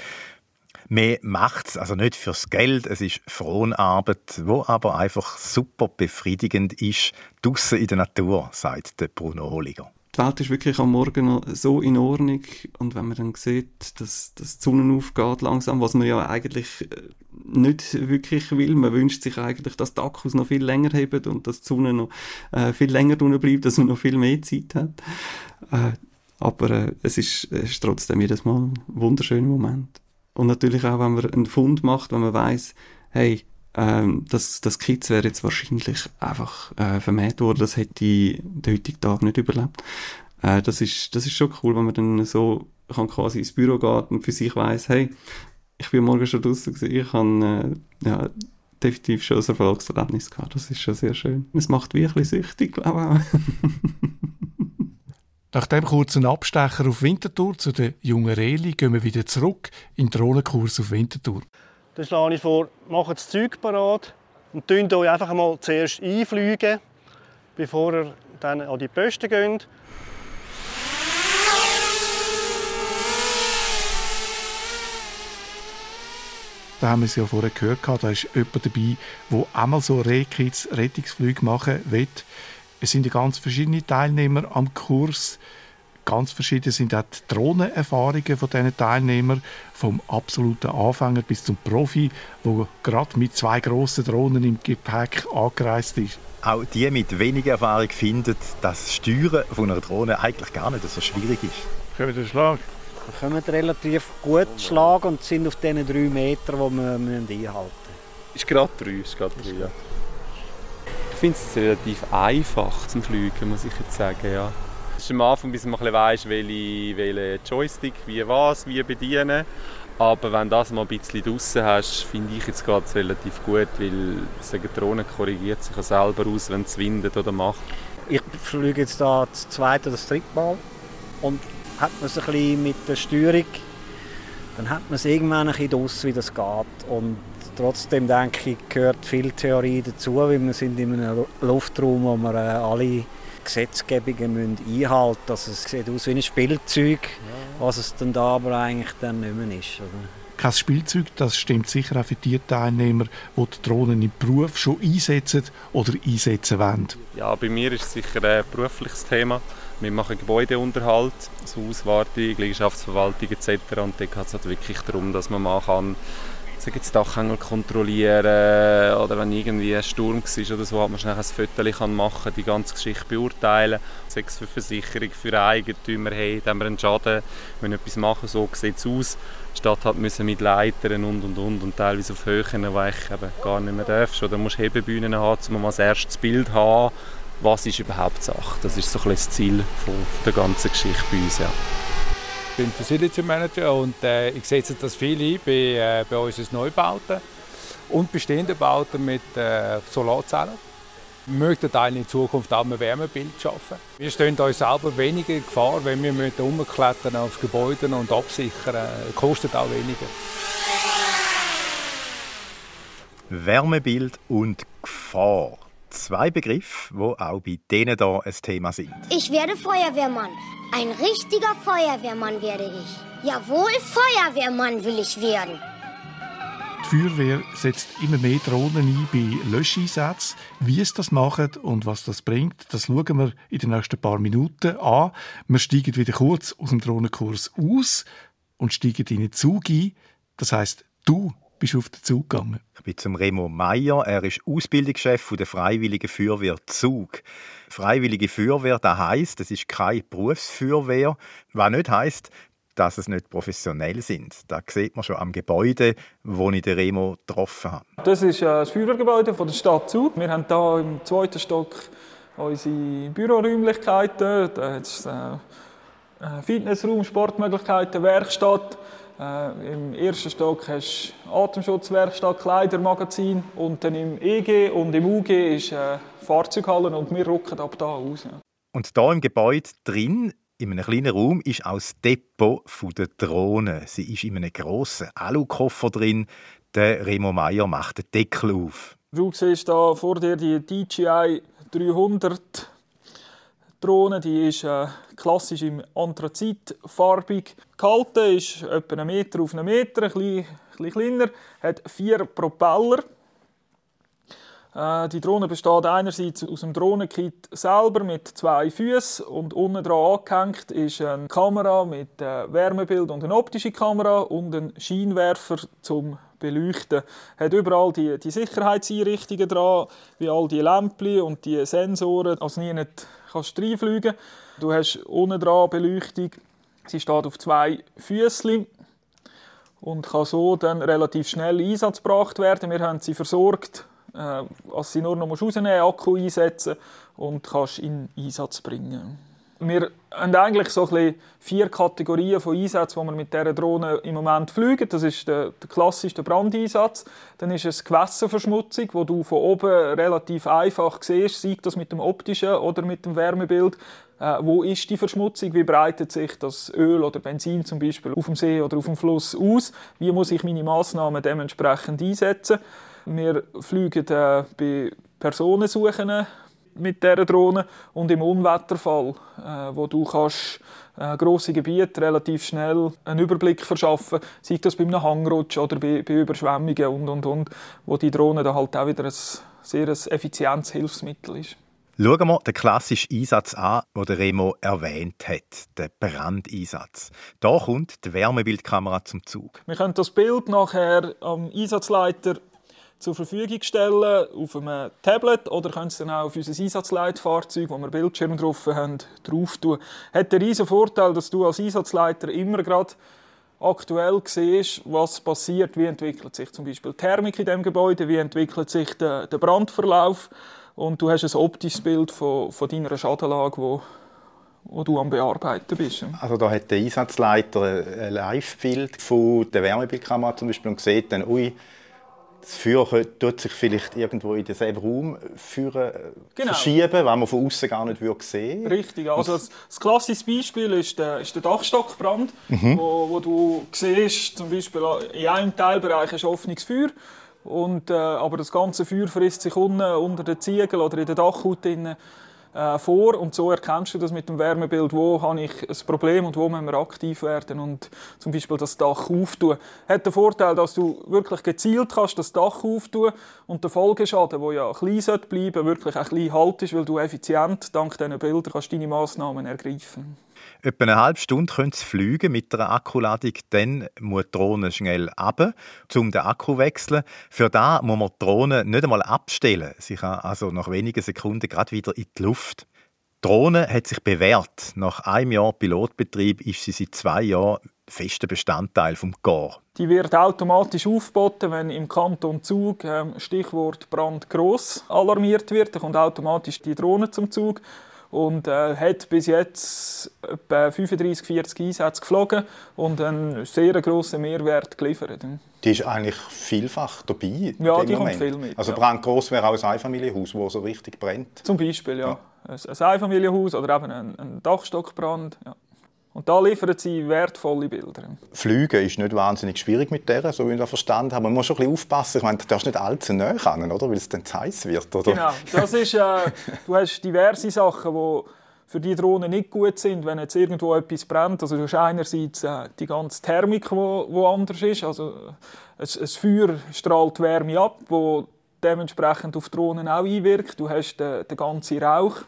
Man macht es also nicht fürs Geld, es ist Fronarbeit, wo aber einfach super befriedigend ist, draussen in der Natur, sagt der Bruno Holliger. Die Welt ist wirklich am Morgen noch so in Ordnung und wenn man dann sieht, dass, dass die Sonne aufgeht langsam, was man ja eigentlich äh, nicht wirklich will, man wünscht sich eigentlich, dass die Akkus noch viel länger haben und dass die Sonne noch äh, viel länger drinnen bleibt, dass man noch viel mehr Zeit hat. Äh, aber äh, es, ist, es ist trotzdem jedes Mal ein wunderschöner Moment. Und natürlich auch, wenn man einen Fund macht, wenn man weiß, hey, ähm, das, das Kids wäre jetzt wahrscheinlich einfach äh, vermäht worden, das hätte den heutigen Tag nicht überlebt. Äh, das, ist, das ist schon cool, wenn man dann so kann quasi ins Büro geht und für sich weiß, hey, ich bin morgen schon draußen gewesen, ich habe äh, ja, definitiv schon ein Erfolgserlebnis gehabt. Das ist schon sehr schön. Es macht wirklich süchtig, glaube ich. Nach dem kurzen Abstecher auf Winterthur zu den jungen Reli gehen wir wieder zurück in den Drohnenkurs auf Winterthur. Dann schlage ich vor, macht das Zeug parat und tönt euch einfach mal zuerst einfliegen, bevor ihr dann an die Posten geht. Da haben wir es ja vorher gehört, da ist jemand dabei, der einmal so Rehkids Rettungsflüge machen will. Es sind ganz verschiedene Teilnehmer am Kurs. Ganz verschieden sind auch die Drohnenerfahrungen von diesen Teilnehmern, vom absoluten Anfänger bis zum Profi, der gerade mit zwei grossen Drohnen im Gepäck angereist ist. Auch die mit weniger Erfahrung finden, dass das Steuern von einer Drohne eigentlich gar nicht so schwierig ist. Können wir den Schlag? Wir kommen relativ gut schlagen und sind auf diesen drei Metern, die wir einhalten müssen. Ist gerade drei, ist gerade drei, ja. Ich finde es relativ einfach zum Fliegen, muss ich jetzt sagen. Ja. Es ist am Anfang, bis man weiss, welche, welche Joystick, wie was, wie bedienen. Aber wenn du das mal ein bisschen draußen hast, finde ich jetzt gerade relativ gut, weil die Drohne korrigiert sich selber aus, wenn es windet oder macht. Ich fliege jetzt da das zweite oder das dritte Mal und hat man es ein bisschen mit der Steuerung, dann hat man es irgendwann ein bisschen draus, wie das geht. Und Trotzdem denke ich, gehört viel Theorie dazu, weil wir sind in einem Luftraum, wo wir äh, alle Gesetzgebungen müssen einhalten müssen. Also es sieht aus wie ein Spielzeug, was es dann da aber eigentlich dann nicht mehr ist. Oder? Kein Spielzeug, das stimmt sicher auch für die Teilnehmer, die die Drohnen im Beruf schon einsetzen oder einsetzen wollen. Ja, bei mir ist es sicher ein berufliches Thema. Wir machen Gebäudeunterhalt, so Auswartung, Liegenschaftsverwaltung etc. Und da geht es halt wirklich darum, dass man mal kann sage jetzt Dachhängel kontrollieren oder wenn irgendwie ein Sturm war oder so, hat man schnell ein Foto machen die ganze Geschichte beurteilen. Sei es für Versicherung, für Eigentümer, hey, haben wir einen Schaden, wenn wir etwas machen, so sieht es aus. Die Stadt hat müssen mit Leitern und und und und teilweise auf Höhen, wo ich eben gar nicht mehr darfst. Oder musst Hebebühnen haben, um mal das erste Bild zu haben was ist überhaupt Sache. Das ist so ein das Ziel von der ganzen Geschichte bei uns. Ja. Ich bin Facility Manager und äh, ich setze das viel ein bei, äh, bei unseren Neubauten und bestehenden Bauten mit äh, Solarzellen. Wir möchten in Zukunft auch ein Wärmebild schaffen. Wir stehen uns selber weniger in Gefahr, wenn wir umklettern auf Gebäude und absichern. Kostet auch weniger. Wärmebild und Gefahr. Zwei Begriffe, die auch bei denen hier ein Thema sind. Ich werde Feuerwehrmann. Ein richtiger Feuerwehrmann werde ich. Jawohl, Feuerwehrmann will ich werden. Die Feuerwehr setzt immer mehr Drohnen ein bei Löscheinsätzen. Wie es das macht und was das bringt, das schauen wir in den nächsten paar Minuten an. Wir steigen wieder kurz aus dem Drohnenkurs aus und steigen in den Zug ein. Das heißt, du bist auf den Zug gegangen? Ich bin zum Remo Meyer. Er ist Ausbildungschef der Freiwilligen Feuerwehr Zug. Freiwillige Feuerwehr, das heisst, es ist keine Berufsfeuerwehr, was nicht heisst, dass es nicht professionell sind. Das sieht man schon am Gebäude, wo ich den Remo getroffen habe. Das ist äh, das Feuerwehrgebäude der Stadt Zug. Wir haben hier im zweiten Stock unsere Büroräumlichkeiten. Da hat es äh, Fitnessraum, Sportmöglichkeiten, Werkstatt. Äh, Im ersten Stock hast du Atemschutzwerkstatt, Kleidermagazin und dann im EG und im UG ist äh, Fahrzeughallen und wir rücken ab da aus. Ja. Und da im Gebäude drin, in einem kleinen Raum, ist auch das Depot der Drohne. Sie ist in einem grossen Alukoffer drin. Der Remo Meyer macht den Deckel auf. Du siehst da vor dir die DJI 300 Drohne, die ist äh, klassisch im Anthrazitfarbig gehalten, ist etwa einen Meter auf einen Meter, ein bisschen, ein kleiner, hat vier Propeller. Äh, die Drohne besteht einerseits aus dem Drohnenkit selber mit zwei Füßen und unten dran angehängt ist eine Kamera mit äh, Wärmebild und eine optische Kamera und ein Scheinwerfer zum beleuchten. Hat überall die, die Sicherheitseinrichtungen dran, wie all die Lämpchen und die Sensoren, also nie nicht kannst reinfliegen. Du hast unten dran Beleuchtung. Sie steht auf zwei Füßchen und kann so dann relativ schnell in Einsatz gebracht werden. Wir haben sie versorgt, äh, als sie nur noch rausnehmen Akku einsetzen und kannst in Einsatz bringen. Wir haben eigentlich so vier Kategorien von Einsätzen, die wir mit dieser Drohne im Moment fliegen. Das ist der, der klassische Brandeinsatz. Dann ist es Gewässerverschmutzung, wo du von oben relativ einfach siehst, sei das mit dem optischen oder mit dem Wärmebild. Äh, wo ist die Verschmutzung? Wie breitet sich das Öl oder Benzin zum Beispiel auf dem See oder auf dem Fluss aus? Wie muss ich meine Massnahmen dementsprechend einsetzen? Wir fliegen äh, bei Personensuchen mit dieser Drohne und im Unwetterfall, äh, wo du kannst äh, grosse Gebiete relativ schnell einen Überblick verschaffen, sei das bei einem Hangrutsch oder bei, bei Überschwemmungen und und und, wo die Drohne dann halt auch wieder ein sehr effizientes Hilfsmittel ist. Schauen wir den klassischen Einsatz an, den der Remo erwähnt hat, den Brandeinsatz. Da kommt die Wärmebildkamera zum Zug. Wir können das Bild nachher am Einsatzleiter zur Verfügung stellen auf einem Tablet oder können es dann auch auf unser Einsatzleitfahrzeug, wo wir Bildschirm drauf haben, drauf tun. Hat den riesen Vorteil, dass du als Einsatzleiter immer gerade aktuell siehst, was passiert, wie entwickelt sich zum Beispiel die Thermik in dem Gebäude, wie entwickelt sich der, der Brandverlauf und du hast ein optisches Bild von, von deiner Schadenlage, wo, wo du am Bearbeiten bist. Also da hat der Einsatzleiter ein Live-Bild von der Wärmebildkamera zum Beispiel und sieht dann, ui, das Feuer tut sich vielleicht irgendwo in denselben Raum führen, genau. verschieben, wenn man von außen gar nicht sehen würde. Richtig. Also das, das klassische Beispiel ist der, ist der Dachstockbrand, mhm. wo, wo, du siehst, zum Beispiel in einem Teilbereich ist offenes Feuer, und, äh, aber das ganze Feuer frisst sich unten unter den Ziegeln oder in der Dachhaut drin, äh, vor und so erkennst du das mit dem Wärmebild, wo habe ich ein Problem und wo müssen wir aktiv werden und zum Beispiel das Dach auftun. Hat den Vorteil, dass du wirklich gezielt kannst das Dach auftun und der Folgeschaden, der ja klein sollte bleiben, wirklich auch klein haltest, weil du effizient dank diesen Bildern kannst deine Massnahmen ergreifen Etwa eine halbe Stunde können sie fliegen mit einer Akkuladung. Dann muss die Drohne schnell ab, um den Akku zu wechseln. Für da muss man die Drohne nicht einmal abstellen. Sie kann also nach wenigen Sekunden gerade wieder in die Luft. Die Drohne hat sich bewährt. Nach einem Jahr Pilotbetrieb ist sie seit zwei Jahren fester Bestandteil vom GAR. Die wird automatisch aufgeboten, wenn im Kanton Zug ähm, Stichwort Brand gross alarmiert wird. Da kommt automatisch die Drohne zum Zug und äh, hat bis jetzt etwa 35, 40 Einsätze geflogen und einen sehr grossen Mehrwert geliefert. Die ist eigentlich vielfach dabei. Ja, die kommt viel mit. Also ja. brandgross wäre auch ein Einfamilienhaus, wo so richtig brennt. Zum Beispiel, ja. ja. Ein Einfamilienhaus oder eben ein, ein Dachstockbrand. Ja. Und da liefern sie wertvolle Bilder. Fliegen ist nicht wahnsinnig schwierig mit der, so wie ich das verstanden habe. Man muss schon ein bisschen aufpassen. Ich meine, du darfst nicht allzu nah ran, oder? Weil es dann zu heiß wird, oder? Genau. Das ist, äh, du hast diverse Sachen, die für die Drohnen nicht gut sind, wenn jetzt irgendwo etwas brennt. Also du hast einerseits äh, die ganze Thermik, die wo, wo anders ist. Also ein, ein Feuer strahlt Wärme ab, wo dementsprechend auf Drohnen auch einwirkt. Du hast den, den ganzen Rauch.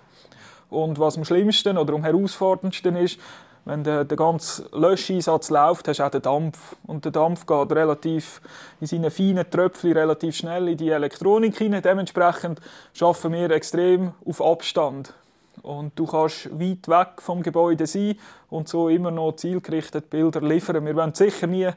Und was am schlimmsten oder am herausforderndsten ist, wenn der, der ganze Löscheinsatz läuft, hast du auch den Dampf. Und der Dampf geht relativ in seinen feinen Tröpfchen relativ schnell in die Elektronik hinein. Dementsprechend schaffen wir extrem auf Abstand. Und du kannst weit weg vom Gebäude sein und so immer noch zielgerichtet Bilder liefern. Wir wollen sicher nie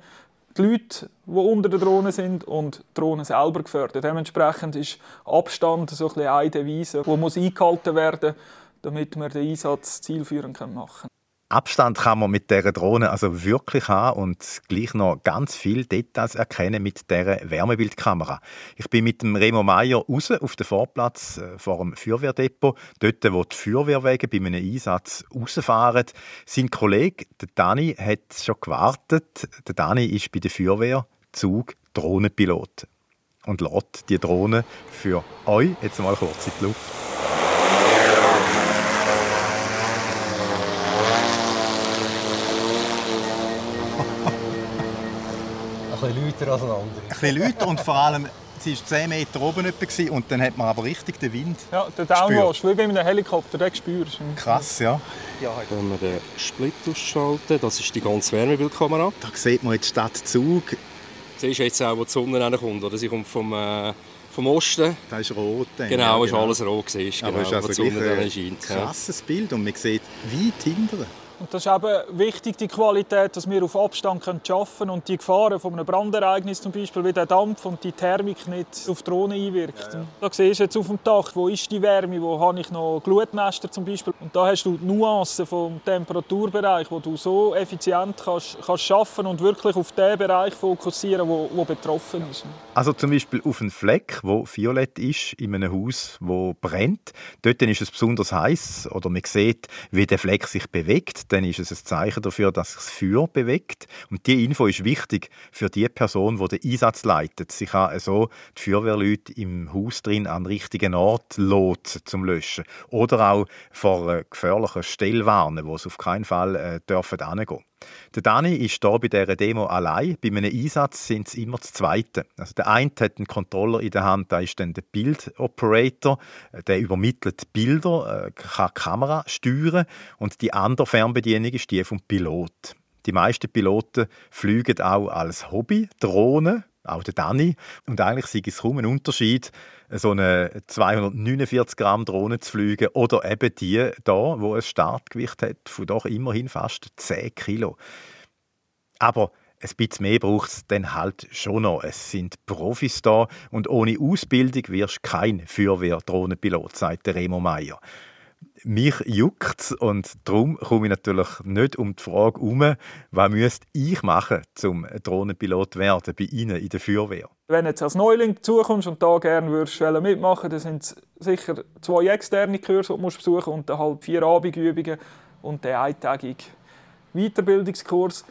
die Leute, die unter der Drohne sind und die Drohne selber gefördert. Dementsprechend ist Abstand so ein eine Devise, die muss eingehalten werden muss, damit wir den Einsatz zielführend machen können. Abstand kann man mit der Drohne also wirklich haben und gleich noch ganz viele Details erkennen mit der Wärmebildkamera. Ich bin mit dem Remo Meier raus auf den Vorplatz äh, vor dem Feuerwehrdepot, dort, wo die Feuerwehrwege bei einem Einsatz rausfahren. Sein Kollege, der Dani, hat schon gewartet. Der Dani ist bei der Feuerwehr Zug Drohnenpilot und lädt die Drohne für euch jetzt mal kurz in die Luft. Bisschen lauter als ein anderer. Ein bisschen lauter und vor allem, sie war 10 Meter oben und dann hat man aber richtig den Wind Ja, den Downwash, wie bei einem Helikopter, den spürst du. Krass, ja. ja. Wenn wir den Split ausschalten, das ist die ganze Wärmebildkamera. Da sieht man jetzt die Stadt Zug. Siehst du jetzt auch, wo die Sonne kommt, oder? Sie kommt vom... Äh vom Osten. Das ist rot. Dann. Genau, ja, genau. ist alles rot. Siehst, genau, Aber ist also die Sonne ein scheint. krasses Bild und man sieht weit hinten. Und das ist eben wichtig, die Qualität, dass wir auf Abstand arbeiten können und die Gefahren von einem Brandereignis zum Beispiel, wie der Dampf und die Thermik nicht auf die Drohne einwirkt. Ja, ja. Da siehst du jetzt auf dem Dach, wo ist die Wärme, wo habe ich noch Glutnester zum Beispiel. Und da hast du die Nuancen vom Temperaturbereich, wo du so effizient kannst, kannst schaffen und wirklich auf den Bereich fokussieren, wo, wo betroffen ist. Also zum Beispiel auf einen Fleck, wo violett ist, in einem Haus, wo brennt. Dort ist es besonders heiß oder man sieht, wie der Fleck sich bewegt dann ist es ein Zeichen dafür, dass sich das Feuer bewegt. Und diese Info ist wichtig für die Person, die den Einsatz leitet. Sie kann so die Feuerwehrleute im Haus drin an den richtigen Ort lotsen zum Löschen. Oder auch vor gefährlichen Stelle warnen, wo sie auf keinen Fall äh, dürfen hingehen. Der Dani ist hier bei dieser Demo allein. Bei einem Einsatz sind es immer das Zweite. Also der eine hat einen Controller in der Hand, da ist dann der Bildoperator. Der übermittelt Bilder, äh, kann die Kamera steuern und die andere Fernbedienung ist die vom Pilot. Die meisten Piloten fliegen auch als Hobby Drohnen, auch der Dani. Und eigentlich sei es kaum ein Unterschied, so eine 249 Gramm Drohne zu fliegen oder eben die da, wo ein Startgewicht hat von doch immerhin fast 10 Kilo. Aber ein bisschen mehr braucht es dann halt schon noch. Es sind Profis da und ohne Ausbildung wirst du kein Feuerwehrdrohnenpilot, sagt Remo Meier mich juckt und darum komme ich natürlich nicht um die Frage herum, was müsste ich machen, um Drohnenpilot werden bei Ihnen in der Feuerwehr? Wenn jetzt als Neuling zukommst und da gerne würdest mitmachen dann sind es sicher zwei externe Kurse, die du besuchen musst und dann halt vier Abendübungen und den eintägigen Weiterbildungskurs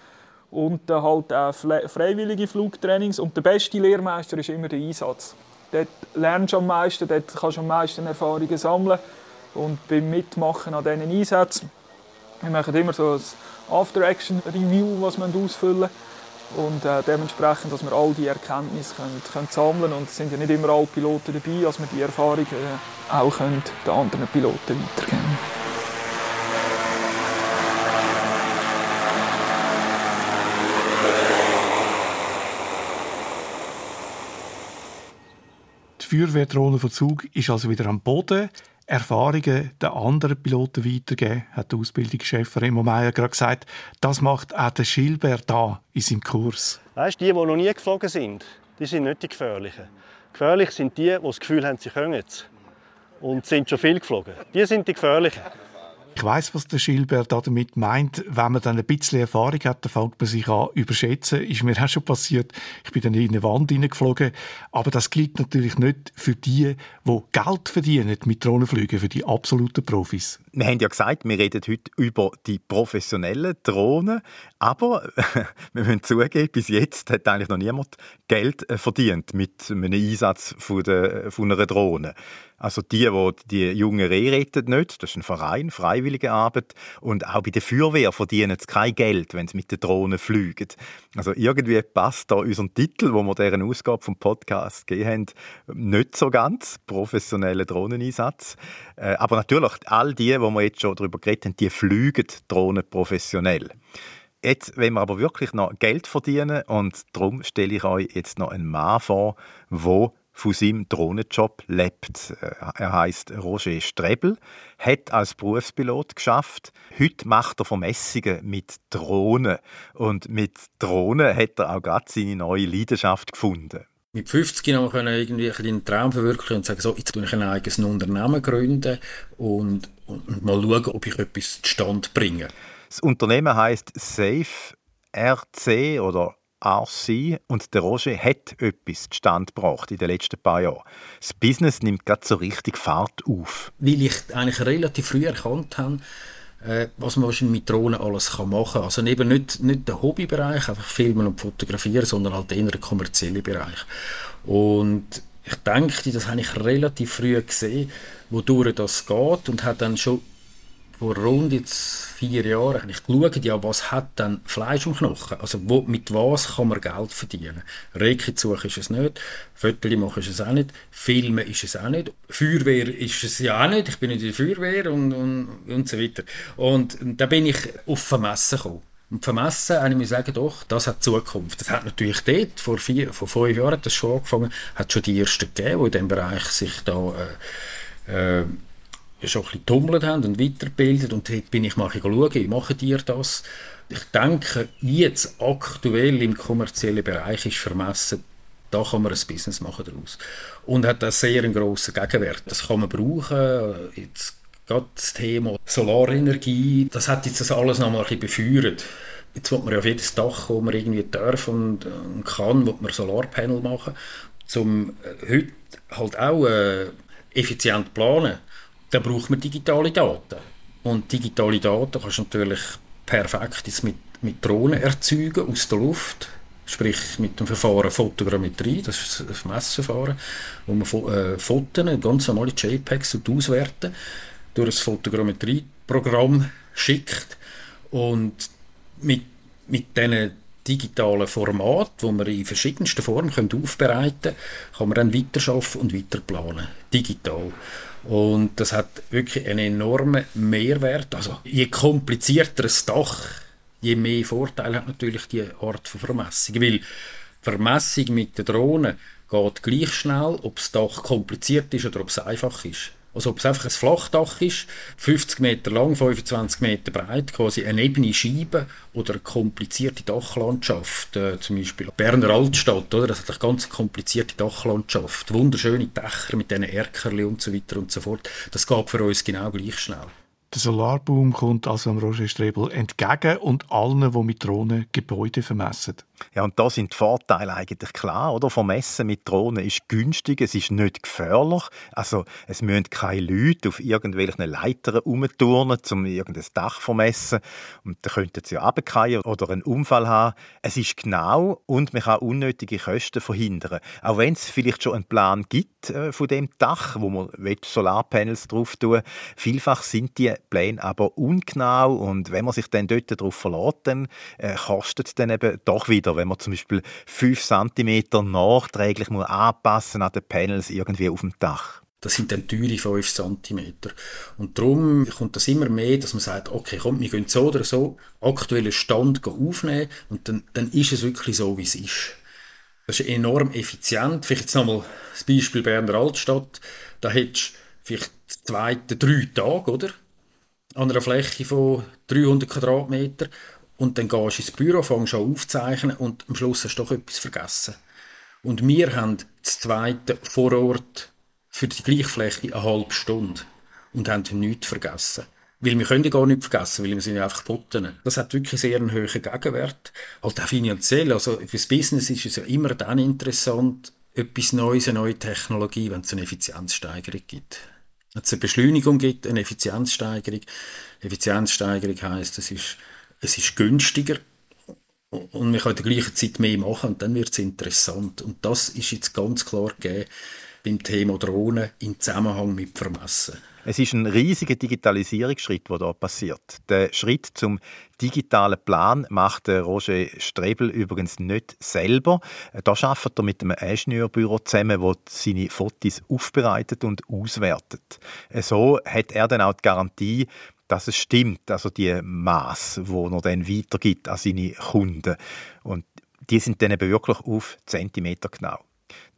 und dann halt auch freiwillige Flugtrainings und der beste Lehrmeister ist immer der Einsatz. Dort lernst du am meisten, dort kannst du am meisten Erfahrungen sammeln und beim Mitmachen an diesen Einsätzen. Wir machen immer so ein After-Action-Review, was wir ausfüllen und äh, dementsprechend, dass wir all die Erkenntnisse können, können sammeln und es sind ja nicht immer alle Piloten dabei, dass wir die Erfahrungen äh, auch können den anderen Piloten weitergeben Die Feuerwehrdrohne von Zug ist also wieder am Boden. Erfahrungen den anderen Piloten weitergeben, hat der Ausbildungschef Remo Meyer gerade gesagt. Das macht auch der Schilbert da in seinem Kurs. Weißt, die, die noch nie geflogen sind, die sind nicht die Gefährlichen. Gefährlich sind die, die das Gefühl haben, sie können es. Und sind schon viel geflogen. Die sind die Gefährlichen. Ich weiß, was der Schilbert damit meint. Wenn man dann ein bisschen Erfahrung hat, dann fängt man sich an überschätzen. Ist mir auch schon passiert. Ich bin dann in eine Wand hineingeflogen. Aber das gilt natürlich nicht für die, die Geld verdienen mit Drohnenflügen, für die absoluten Profis. Wir haben ja gesagt, wir reden heute über die professionellen Drohnen. Aber wir müssen zugeben, bis jetzt hat eigentlich noch niemand Geld äh, verdient mit einem Einsatz von, einer Drohne. Also die, die die jungen Rehe retten nicht, das ist ein Verein, freiwillige Arbeit. Und auch bei der Feuerwehr verdienen sie kein Geld, wenn sie mit der Drohne fliegen. Also irgendwie passt da unser Titel, wo wir deren Ausgabe vom Podcast gegeben haben, nicht so ganz. Professioneller Drohneneinsatz. Äh, aber natürlich, all die, wo wir jetzt schon darüber geredet haben, die fliegen Drohnen professionell. Jetzt wenn wir aber wirklich noch Geld verdienen und darum stelle ich euch jetzt noch einen Mann vor, wo von seinem Drohnenjob lebt. Äh, er heißt Roger Strebel, hat als Berufspilot geschafft. Heute macht er Vermessungen mit Drohnen und mit Drohnen hat er auch gerade seine neue Leidenschaft gefunden. Mit 50 haben wir irgendwie einen Traum verwirklichen und sagen, so, jetzt gründe ich ein eigenes Unternehmen gründen und, und mal schauen, ob ich etwas zustande bringe. Das Unternehmen heißt Safe RC oder RC und der Roger hat etwas zustande gebracht in den letzten paar Jahren. Das Business nimmt gerade so richtig Fahrt auf. Weil ich eigentlich relativ früh erkannt habe, äh, was man mit Drohnen alles machen kann. Also eben nicht, nicht der Hobbybereich, einfach filmen und fotografieren, sondern halt eher der kommerzielle Bereich. Und ich denke, das habe ich relativ früh gesehen, wodurch das geht und habe dann schon vor rund jetzt vier Jahren habe ich geschaut, ja, was hat dann Fleisch am Knochen? Also wo, mit was kann man Geld verdienen? Reiki suchen ist es nicht, Fotos machen ist es auch nicht, Filmen ist es auch nicht, Feuerwehr ist es ja auch nicht, ich bin nicht in der Feuerwehr und, und, und so weiter. Und da bin ich auf Vermessen gekommen. Und vermessen, habe ich mir sagen, doch, das hat Zukunft. Das hat natürlich dort, vor, vier, vor fünf Jahren hat das schon angefangen, hat schon die ersten gegeben, die in diesem Bereich sich da äh, äh, schon ein bisschen tummelt haben und weiterbildet und dort bin ich mal schauen, wie machen die das? Ich denke, jetzt aktuell im kommerziellen Bereich ist vermessen, da kann man ein Business machen daraus. Und hat einen sehr grossen Gegenwert. Das kann man brauchen. Jetzt gerade das Thema Solarenergie, das hat jetzt das alles noch mal ein bisschen befeuert. Jetzt will man ja auf jedes Dach, wo man irgendwie darf und, und kann, will man Solarpanel machen, um äh, heute halt auch äh, effizient planen da braucht man digitale Daten. Und digitale Daten kannst du natürlich perfekt jetzt mit, mit Drohnen erzeugen aus der Luft. Sprich mit dem Verfahren Fotogrammetrie, das ist ein Messverfahren, wo man äh, Fotos, ganz normale JPEGs auswerten durch ein Fotogrammetrieprogramm schickt und mit, mit diesen digitalen Format, wo man in verschiedensten Formen aufbereiten können, kann man dann weiterarbeiten und weiterplanen. Digital. Und das hat wirklich einen enormen Mehrwert. Also je komplizierter das Dach, je mehr Vorteile hat natürlich die Art von Vermessung. Weil Vermessung mit der Drohne geht gleich schnell, ob das Dach kompliziert ist oder ob es einfach ist. Also ob es einfach ein Flachdach ist, 50 Meter lang, 25 Meter breit, quasi eine ebene Scheibe oder eine komplizierte Dachlandschaft, äh, zum Beispiel Berner Altstadt, oder? das hat eine ganz komplizierte Dachlandschaft, wunderschöne Dächer mit diesen Erkerli und so weiter und so fort. Das geht für uns genau gleich schnell. Der Solarboom kommt also am Roger Strebel entgegen und allen, die mit Drohnen Gebäude vermessen. Ja, und da sind die Vorteile eigentlich klar, oder? Vermessen mit Drohnen ist günstig, es ist nicht gefährlich. Also, es müssen keine Leute auf irgendwelchen Leitern rumturnen, um irgendein Dach zu vermessen. Und da könnten sie ja runterfallen oder einen Unfall haben. Es ist genau und man kann unnötige Kosten verhindern. Auch wenn es vielleicht schon einen Plan gibt äh, von dem Dach, wo man Solarpanels drauf tun Vielfach sind die Pläne aber ungenau und wenn man sich dann dort darauf verlässt, dann äh, kostet es dann eben doch wieder wieder, wenn man zum Beispiel 5 cm nachträglich muss anpassen an den Panels irgendwie auf dem Dach. Das sind dann teure 5 cm. Und darum kommt das immer mehr, dass man sagt, okay, komm, wir gehen so oder so aktuellen Stand aufnehmen und dann, dann ist es wirklich so, wie es ist. Das ist enorm effizient. Vielleicht jetzt nochmal das Beispiel Berner Altstadt. Da hättest vielleicht zweiten drei Tage, oder? An einer Fläche von 300 Quadratmeter. Und dann gehst du ins Büro, fängst an aufzeichnen und am Schluss hast du doch etwas vergessen. Und wir haben das zweite vor Ort für die gleiche Fläche eine halbe Stunde und haben nichts vergessen. Weil wir können gar nicht vergessen, weil wir sind ja einfach Fotos. Das hat wirklich sehr einen hohen Gegenwert. Halt auch finanziell. Also fürs Business ist es ja immer dann interessant, etwas Neues, eine neue Technologie, wenn es eine Effizienzsteigerung gibt. Wenn es eine Beschleunigung gibt, eine Effizienzsteigerung. Effizienzsteigerung heisst, es ist, es ist günstiger und wir können in der gleichen Zeit mehr machen und dann wird es interessant. Und das ist jetzt ganz klar gegeben beim Thema Drohnen im Zusammenhang mit Vermessen. Es ist ein riesiger Digitalisierungsschritt, der hier passiert. Der Schritt zum digitalen Plan macht Roger Strebel übrigens nicht selber. Da arbeitet er mit einem Ingenieurbüro zusammen, das seine Fotos aufbereitet und auswertet. So hat er dann auch die Garantie, dass es stimmt, also die Maß, wo er dann weitergibt an seine Kunden. Und die sind dann eben wirklich auf Zentimeter genau.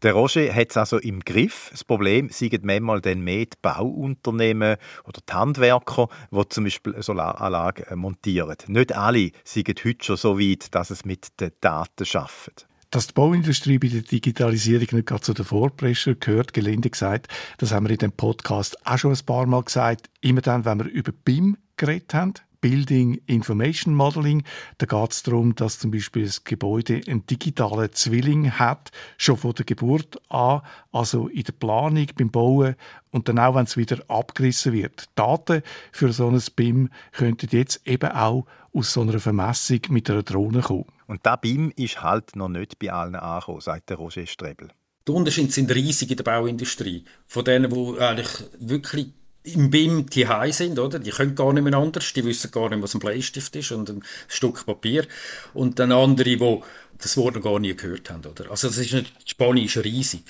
Der Roger hat es also im Griff. Das Problem sind manchmal dann mehr die Bauunternehmen oder die Handwerker, die zum Beispiel eine Solaranlage montieren. Nicht alle sind heute schon so weit, dass es mit den Daten schafft. Dass die Bauindustrie bei der Digitalisierung nicht gerade zu den Vorprescher gehört, gelinde gesagt, das haben wir in dem Podcast auch schon ein paar Mal gesagt. Immer dann, wenn wir über BIM geredet haben, Building Information Modeling. Da geht es darum, dass zum Beispiel das Gebäude einen digitalen Zwilling hat, schon von der Geburt an, also in der Planung, beim Bauen und dann auch, wenn es wieder abgerissen wird. Daten für so ein BIM könnten jetzt eben auch aus so einer Vermessung mit einer Drohne kommen. Und der BIM ist halt noch nicht bei allen angekommen, sagt der Roger Strebel. Die Unterschiede sind riesig in der Bauindustrie. Von denen, die eigentlich wirklich im BIM die sind, oder? Die können gar nicht mehr anders, die wissen gar nicht, was ein Bleistift ist und ein Stück Papier. Und dann andere, die das Wort noch gar nie gehört haben, oder? Also das ist nicht, die Spanne ist riesig.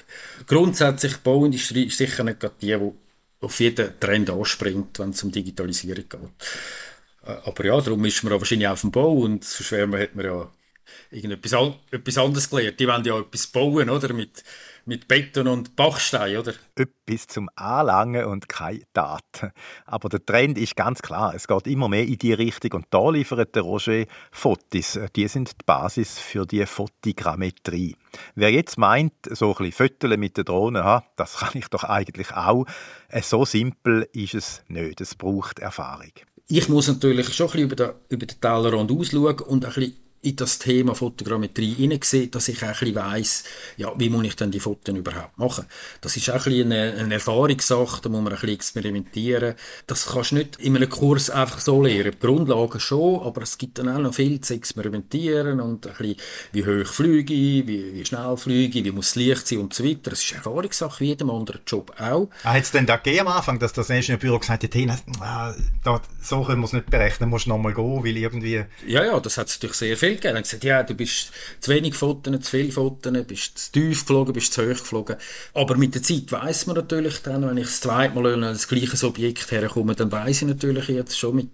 Grundsätzlich, die Bauindustrie ist sicher nicht die, die auf jeden Trend anspringt, wenn es um Digitalisierung geht. Äh, aber ja, darum ist man auch wahrscheinlich auf dem Bau und sonst wäre man, hat man ja irgendetwas etwas anderes gelernt. Die wollen ja etwas bauen, oder? Mit, mit Beton und Bachstein, oder? Etwas zum Anlangen und keine Daten. Aber der Trend ist ganz klar. Es geht immer mehr in die Richtung. Und da liefert der Roger Fotos. Die sind die Basis für die Fotogrammetrie. Wer jetzt meint, so ein bisschen Fotos mit der Drohne, ha, das kann ich doch eigentlich auch. Äh, so simpel ist es nicht. Es braucht Erfahrung. Ich muss natürlich schon ein bisschen über den, über den Tellerrand ausschauen und ein bisschen in das Thema Fotogrammetrie hineingesehen, dass ich auch ein bisschen weiss, ja, wie muss ich denn die Fotos überhaupt machen. Das ist auch ein bisschen eine, eine Erfahrungssache, da muss man ein bisschen experimentieren. Das kannst du nicht in einem Kurs einfach so lernen. Die Grundlagen schon, aber es gibt dann auch noch viel zu experimentieren und ein bisschen, wie hoch fliege ich, wie, wie schnell fliege ich, wie muss das Licht sein und so weiter. Das ist eine Erfahrungssache, wie jedem anderen Job auch. Ah, hat es denn da gegeben am Anfang, dass das Ingenieurbüro gesagt hat, hey, ah, da, so können wir es nicht berechnen, musst du nochmal gehen, weil irgendwie... Ja, ja, das hat es natürlich sehr viel Geld gegeben. Dann gesagt, ja, du bist zu wenig Fotos, zu viele Fotos, bist zu tief geflogen, bist zu hoch geflogen. Aber mit der Zeit weiß man natürlich dann, wenn ich das zweite Mal an das gleiche Objekt herkomme, dann weiß ich natürlich jetzt schon mit,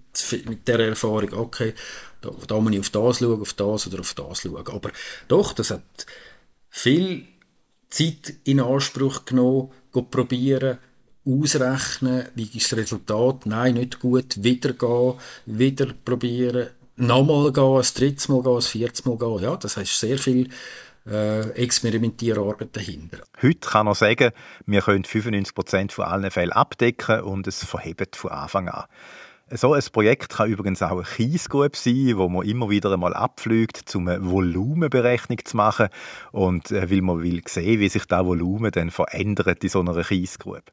mit der Erfahrung, okay, da, da muss ich auf das schauen, auf das oder auf das schauen. Aber doch, das hat viel Zeit in Anspruch genommen, probieren, ausrechnen, wie ist das Resultat, nein, nicht gut, wieder gehen, wieder probieren, nochmal gehen, ein drittes Mal gehen, ein viertes Mal gehen. Ja, das heißt sehr viel äh, Experimentierarbeit dahinter. Heute kann er sagen, wir können 95% von allen Fällen abdecken und es verhebt von Anfang an. So ein Projekt kann übrigens auch ein Kiesgrube sein, wo man immer wieder einmal abfliegt, um eine Volumenberechnung zu machen und äh, weil man will sehen, wie sich das Volumen dann verändert in so einer Kiesgrube.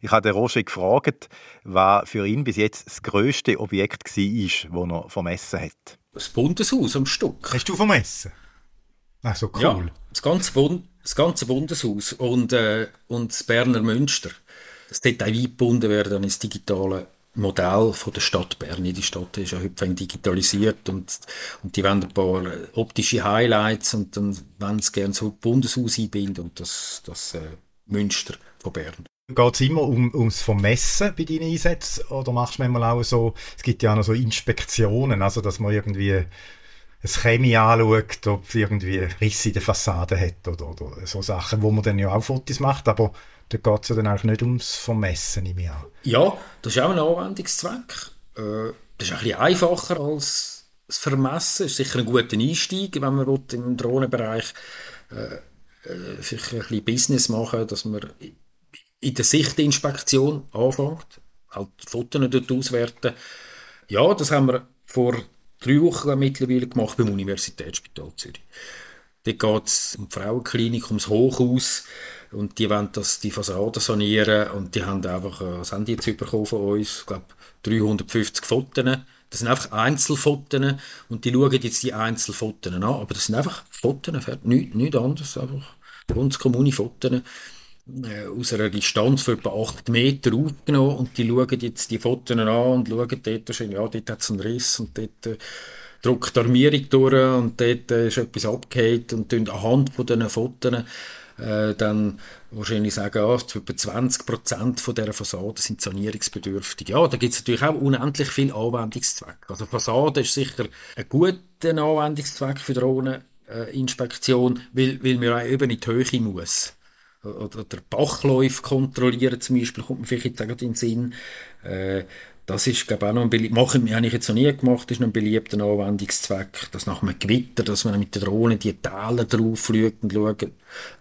Ich habe den Roger gefragt, was für ihn bis jetzt das grösste Objekt war, das er vermessen hat. Das Bundeshaus am Stück. Hast du vermessen? Ach so, cool. Ja, das ganze, Bund das ganze Bundeshaus und, äh, und das Berner Münster. Das dort auch eingebunden werden ins digitale Modell von der Stadt Bern. Die Stadt ist ja heute digitalisiert und, und die wollen ein paar optische Highlights und dann wollen sie gerne so Bundeshaus einbinden und das, das äh, Münster von Bern. Geht es immer um, ums Vermessen bei deinen Einsätzen oder machst du manchmal auch so, es gibt ja auch noch so Inspektionen, also dass man irgendwie ein Chemie anschaut, ob es irgendwie Risse in der Fassade hat oder, oder so Sachen, wo man dann ja auch Fotos macht, aber da geht es ja dann eigentlich nicht ums Vermessen im Jahr. Ja, das ist auch ein Anwendungszweck. Äh, das ist ein bisschen einfacher als das Vermessen. Das ist sicher ein guter Einstieg, wenn man im Drohnenbereich äh, äh, ein bisschen Business machen dass man in der Sichtinspektion anfängt, halt Fotos dort auswerten. Ja, das haben wir vor drei Wochen mittlerweile gemacht beim Universitätsspital Zürich. Dort geht es um die Frauenklinik, ums Hochhaus und die wollen das, die Fassade sanieren und die haben einfach, äh, was haben die jetzt bekommen von uns? Ich glaube 350 Fotos. Das sind einfach Einzelfotos und die schauen jetzt die Einzelfotos an, aber das sind einfach Fotos, nichts, nichts anderes, einfach ganz kommune Fotos äh, aus einer Distanz von etwa 8 Meter aufgenommen und die schauen jetzt die Fotos an und schauen dort, ja, dort hat es einen Riss und dort äh, drückt die Armierung durch und dort äh, ist etwas abgehakt und anhand von diesen Fotos äh, dann wahrscheinlich sagen, ja, etwa 20 Prozent von dieser Fassade sind sanierungsbedürftig. Ja, da gibt es natürlich auch unendlich viel Anwendungszweck. Also Fassade ist sicher ein guter Anwendungszweck für Drohneninspektion, weil, weil man auch eben in die Höhe muss oder der Bachläufe kontrollieren zum Beispiel, kommt mir vielleicht in den Sinn. Äh, das ist, glaube ich, auch noch ein beliebter, habe ich jetzt noch nie gemacht, ist noch ein beliebter Anwendungszweck, dass nach einem Gewitter, dass man mit der Drohne die Täler drauf und schaut,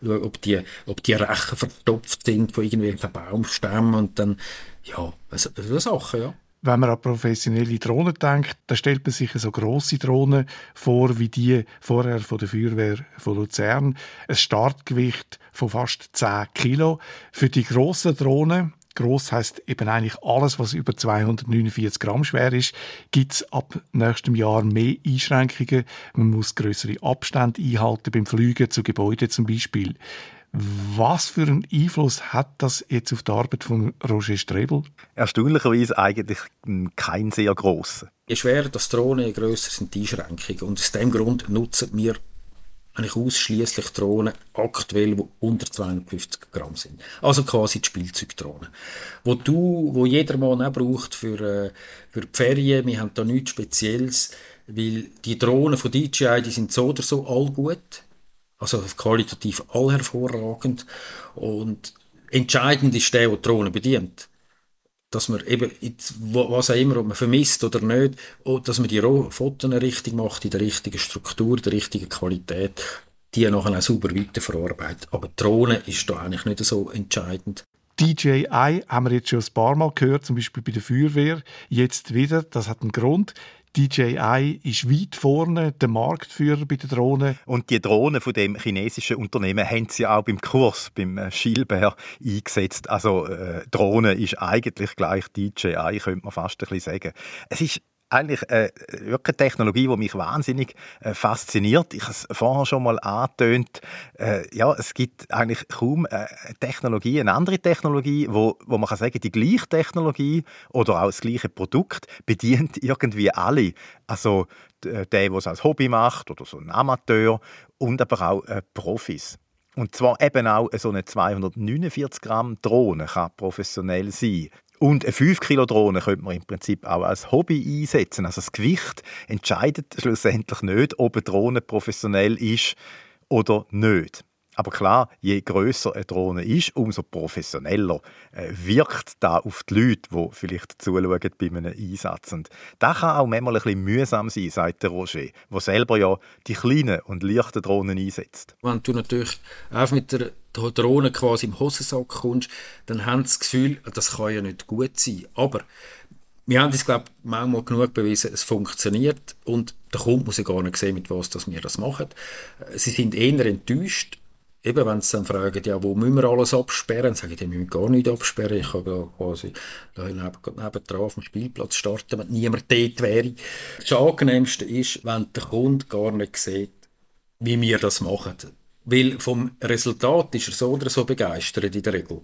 ob, die, ob die Rechen verstopft sind von irgendwelchen Baumstämmen und dann, ja, so, so Sachen, ja. Wenn man an professionelle Drohnen denkt, dann stellt man sich so grosse Drohnen vor, wie die vorher von der Feuerwehr von Luzern. Ein Startgewicht von fast 10 Kilo. Für die grossen Drohnen, gross heißt eben eigentlich alles, was über 249 Gramm schwer ist, gibt es ab nächstem Jahr mehr Einschränkungen. Man muss größere Abstände einhalten beim Fliegen zu Gebäuden zum Beispiel. Was für einen Einfluss hat das jetzt auf die Arbeit von Roger Strebel? Erstaunlicherweise eigentlich kein sehr grosser. Je schwerer das Drohnen, je grösser sind die Einschränkungen. Und aus dem Grund nutzen wir eigentlich ausschließlich Drohnen aktuell, die unter 250 Gramm sind. Also quasi die Spielzeugdrohnen. Wo du, wo jeder Mann auch braucht für, äh, für die Ferien. Wir haben da nichts Spezielles, weil die Drohnen von DJI, die sind so oder so all gut. Also qualitativ all hervorragend. Und entscheidend ist der, der die Drohne bedient. Dass man eben, was auch immer, ob man vermisst oder nicht, dass man die Fotos richtig macht, in der richtigen Struktur, der richtigen Qualität, die nachher auch sauber weiterverarbeitet. Aber die Drohne ist da eigentlich nicht so entscheidend. DJI haben wir jetzt schon ein paar Mal gehört, zum Beispiel bei der Feuerwehr. Jetzt wieder, das hat einen Grund. DJI ist weit vorne, der Marktführer bei den Drohnen. Und die Drohnen von dem chinesischen Unternehmen haben sie auch beim Kurs, beim äh, Schilbär eingesetzt. Also äh, Drohne ist eigentlich gleich DJI, könnte man fast ein bisschen sagen. Es ist eigentlich äh, wirklich eine Technologie, die mich wahnsinnig äh, fasziniert. Ich habe es vorher schon mal angetönt. Äh, ja, es gibt eigentlich kaum äh, Technologie, eine andere Technologie, wo, wo man kann sagen, die gleiche Technologie oder auch das gleiche Produkt bedient irgendwie alle. Also der, der es als Hobby macht oder so ein Amateur und aber auch äh, Profis. Und zwar eben auch so eine 249 Gramm Drohne kann professionell sein. Und eine 5 Kilo Drohne könnte man im Prinzip auch als Hobby einsetzen. Also das Gewicht entscheidet schlussendlich nicht, ob eine Drohne professionell ist oder nicht. Aber klar, je größer eine Drohne ist, umso professioneller äh, wirkt da auf die Leute, die vielleicht zuschauen bei einem Einsatz. Und das kann auch manchmal ein bisschen mühsam sein, sagt der Roger, der selber ja die kleinen und leichten Drohnen einsetzt. Wenn du natürlich auch mit der Drohne quasi im Hosensack kommst, dann haben sie das Gefühl, das kann ja nicht gut sein. Aber wir haben uns, glaube ich, manchmal genug bewiesen, es funktioniert und der Kunde muss ja gar nicht sehen, mit was dass wir das machen. Sie sind eher enttäuscht, eben, wenn sie dann fragen, ja, wo müssen wir alles absperren, sagen die, wir müssen gar nichts absperren. Ich kann da quasi da neben, nebendran auf dem Spielplatz starten, wenn niemand dort wäre. Das Angenehmste ist, wenn der Kunde gar nicht sieht, wie wir das machen. Weil vom Resultat ist er so oder so begeistert in der Regel.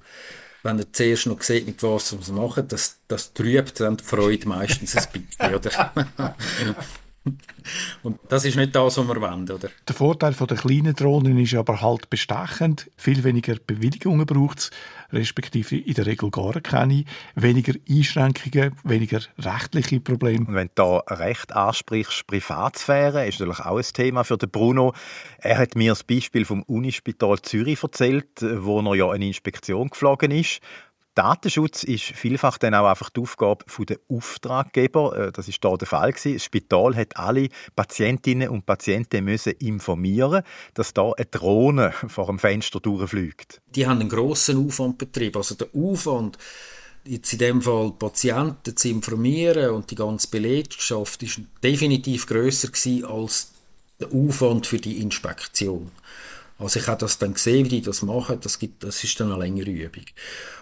Wenn er zuerst noch sieht, mit was wir machen, das, das trübt dann die Freude meistens ein bisschen, oder? Und das ist nicht das, was wir wollen, oder? Der Vorteil der kleinen Drohnen ist aber halt bestechend. Viel weniger Bewilligungen braucht es, respektive in der Regel gar keine. Weniger Einschränkungen, weniger rechtliche Probleme. Und wenn du da Recht ansprichst, Privatsphäre, ist natürlich auch ein Thema für den Bruno. Er hat mir das Beispiel vom Unispital Zürich erzählt, wo er ja eine Inspektion geflogen ist Datenschutz ist vielfach dann auch einfach die Aufgabe der Auftraggeber. Äh, das ist da der Fall. Das Spital hat alle Patientinnen und Patienten müssen informieren, dass da eine Drohne vor dem Fenster durchfliegt. Die haben einen grossen Aufwand betrieben. Also der Aufwand jetzt in dem Fall Patienten zu informieren und die ganze Belegschaft ist definitiv größer gewesen als der Aufwand für die Inspektion. Also ich habe das dann gesehen, wie die das machen. Das, gibt, das ist dann eine längere Übung.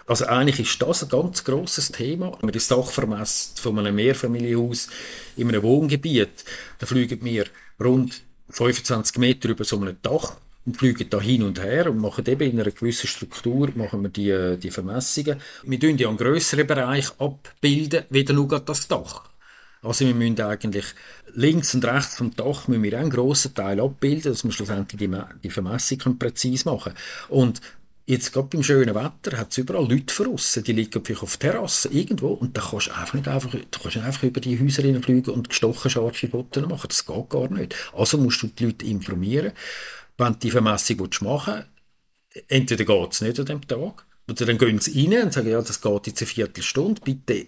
Also eigentlich ist das ein ganz grosses Thema. Wenn man das Dach vermisst von einem Mehrfamilienhaus in einem Wohngebiet, dann fliegen wir rund 25 Meter über so einem Dach und fliegen da hin und her und machen eben in einer gewissen Struktur machen wir die, die Vermessungen. Wir tun ja einen grösseren Bereich abbilden, wie nur das Dach. Also wir müssen eigentlich links und rechts vom Dach müssen wir einen grossen Teil abbilden, dass wir schlussendlich die, die Vermessung präzise machen Und jetzt gerade beim schönen Wetter hat es überall Leute draussen, die liegen vielleicht auf Terrassen irgendwo und da kannst du einfach nicht einfach, du kannst einfach über die Häuser fliegen und gestochen scharfe Fotos machen. Das geht gar nicht. Also musst du die Leute informieren, wenn du die Vermessung machen willst, entweder geht es nicht an dem Tag, oder dann gehen sie rein und sagen, ja, das geht jetzt eine Viertelstunde, bitte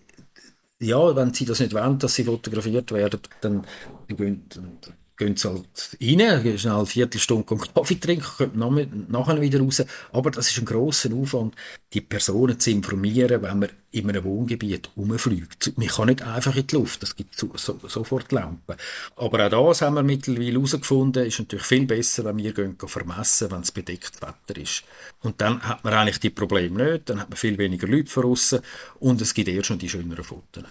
ja, wenn sie das nicht wollen, dass sie fotografiert werden, dann, dann gehen sie halt rein, schnell eine Viertelstunde Kaffee trinken, kommen nachher wieder raus. Aber das ist ein grosser Aufwand, die Personen zu informieren, wenn man in einem Wohngebiet rumfliegt. Man kann nicht einfach in die Luft, das gibt so, so, sofort Lampen. Aber auch das haben wir mittlerweile herausgefunden, ist natürlich viel besser, wenn wir gehen vermessen, wenn es bedecktes Wetter ist. Und dann hat man eigentlich die Probleme nicht, dann hat man viel weniger Leute von und es gibt eher schon die schöneren Fotos.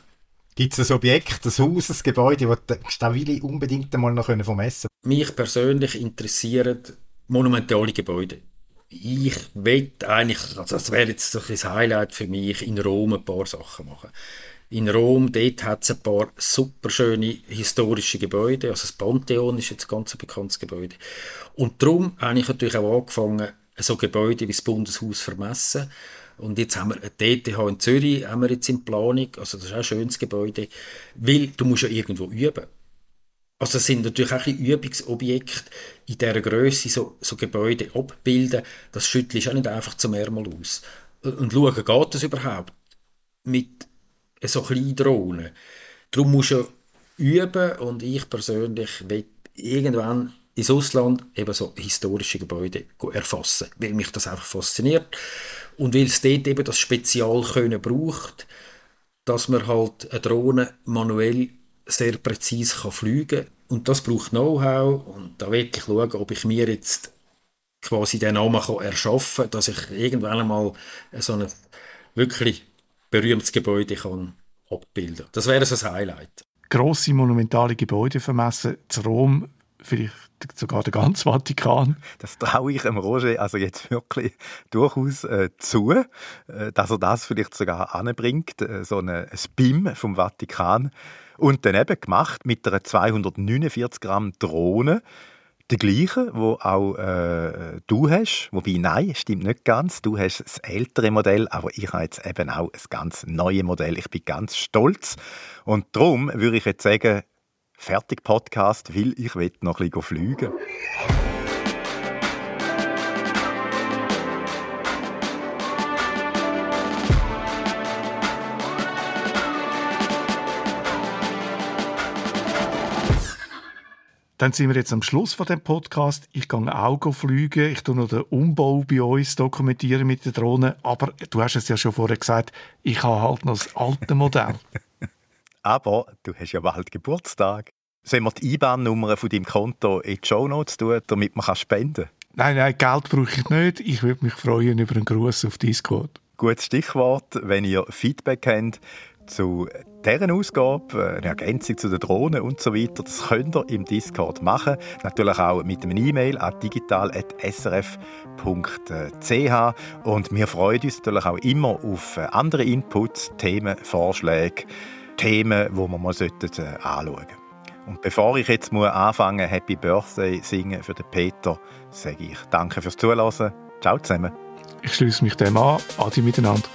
Gibt es ein Objekt, ein Haus, ein Gebäude, das Willi unbedingt einmal noch vermessen können? Mich persönlich interessieren monumentale Gebäude. Ich will eigentlich, also das wäre jetzt ein Highlight für mich, in Rom ein paar Sachen machen. In Rom, dort hat es ein paar super schöne historische Gebäude. Also das Pantheon ist jetzt ein ganz bekanntes Gebäude. Und darum habe ich natürlich auch angefangen, so Gebäude wie das Bundeshaus vermessen. Und jetzt haben wir eine DTH in Zürich haben wir jetzt in Planung, also das ist auch ein schönes Gebäude, weil du musst ja irgendwo üben. Also das sind natürlich auch ein Übungsobjekte in dieser Größe so, so Gebäude abbilden, das schüttelst auch nicht einfach zum Ärmel aus. Und schauen, geht das überhaupt mit so kleinen Drohnen? Darum musst du üben und ich persönlich will irgendwann ins Ausland eben so historische Gebäude erfassen, weil mich das einfach fasziniert und weil es dort eben das Spezialkönnen braucht, dass man halt eine Drohne manuell sehr präzise kann fliegen kann. Und das braucht Know-how. Und da will ich schauen, ob ich mir jetzt quasi den Namen kann erschaffen kann, dass ich irgendwann einmal so ein wirklich berühmtes Gebäude kann abbilden Das wäre so ein Highlight. Grosse monumentale Gebäude vermessen. Zu Rom vielleicht sogar der ganze Vatikan. Das traue ich dem Roger also jetzt wirklich durchaus äh, zu, äh, dass er das vielleicht sogar anbringt, äh, so ein BIM vom Vatikan. Und dann eben gemacht mit einer 249 Gramm Drohne, die gleiche, wo auch äh, du hast. Wobei, nein, stimmt nicht ganz. Du hast das ältere Modell, aber ich habe jetzt eben auch ein ganz neues Modell. Ich bin ganz stolz. Und darum würde ich jetzt sagen, fertig Podcast, weil ich will noch ein bisschen fliegen. Dann sind wir jetzt am Schluss von dem Podcast. Ich gehe auch fliegen. Ich tue noch den Umbau bei uns dokumentieren mit der Drohne. Aber du hast es ja schon vorher gesagt, ich habe halt noch das alte Modell. Aber du hast ja bald Geburtstag. Sollen wir die IBAN-Nummer von deinem Konto in die Show Notes tun, damit man spenden kann? Nein, nein, Geld brauche ich nicht. Ich würde mich freuen über einen Gruß auf Discord. Gutes Stichwort, wenn ihr Feedback habt zu deren Ausgabe, eine Ergänzung zu den Drohnen und so weiter, das könnt ihr im Discord machen. Natürlich auch mit einem E-Mail an digital.srf.ch und wir freuen uns natürlich auch immer auf andere Inputs, Themen, Vorschläge, Themen, die wir mal anschauen sollten. Und bevor ich jetzt muss anfangen Happy Birthday singen für den Peter, sage ich Danke fürs Zuhören. Ciao zusammen. Ich schließe mich dem an. Adi miteinander.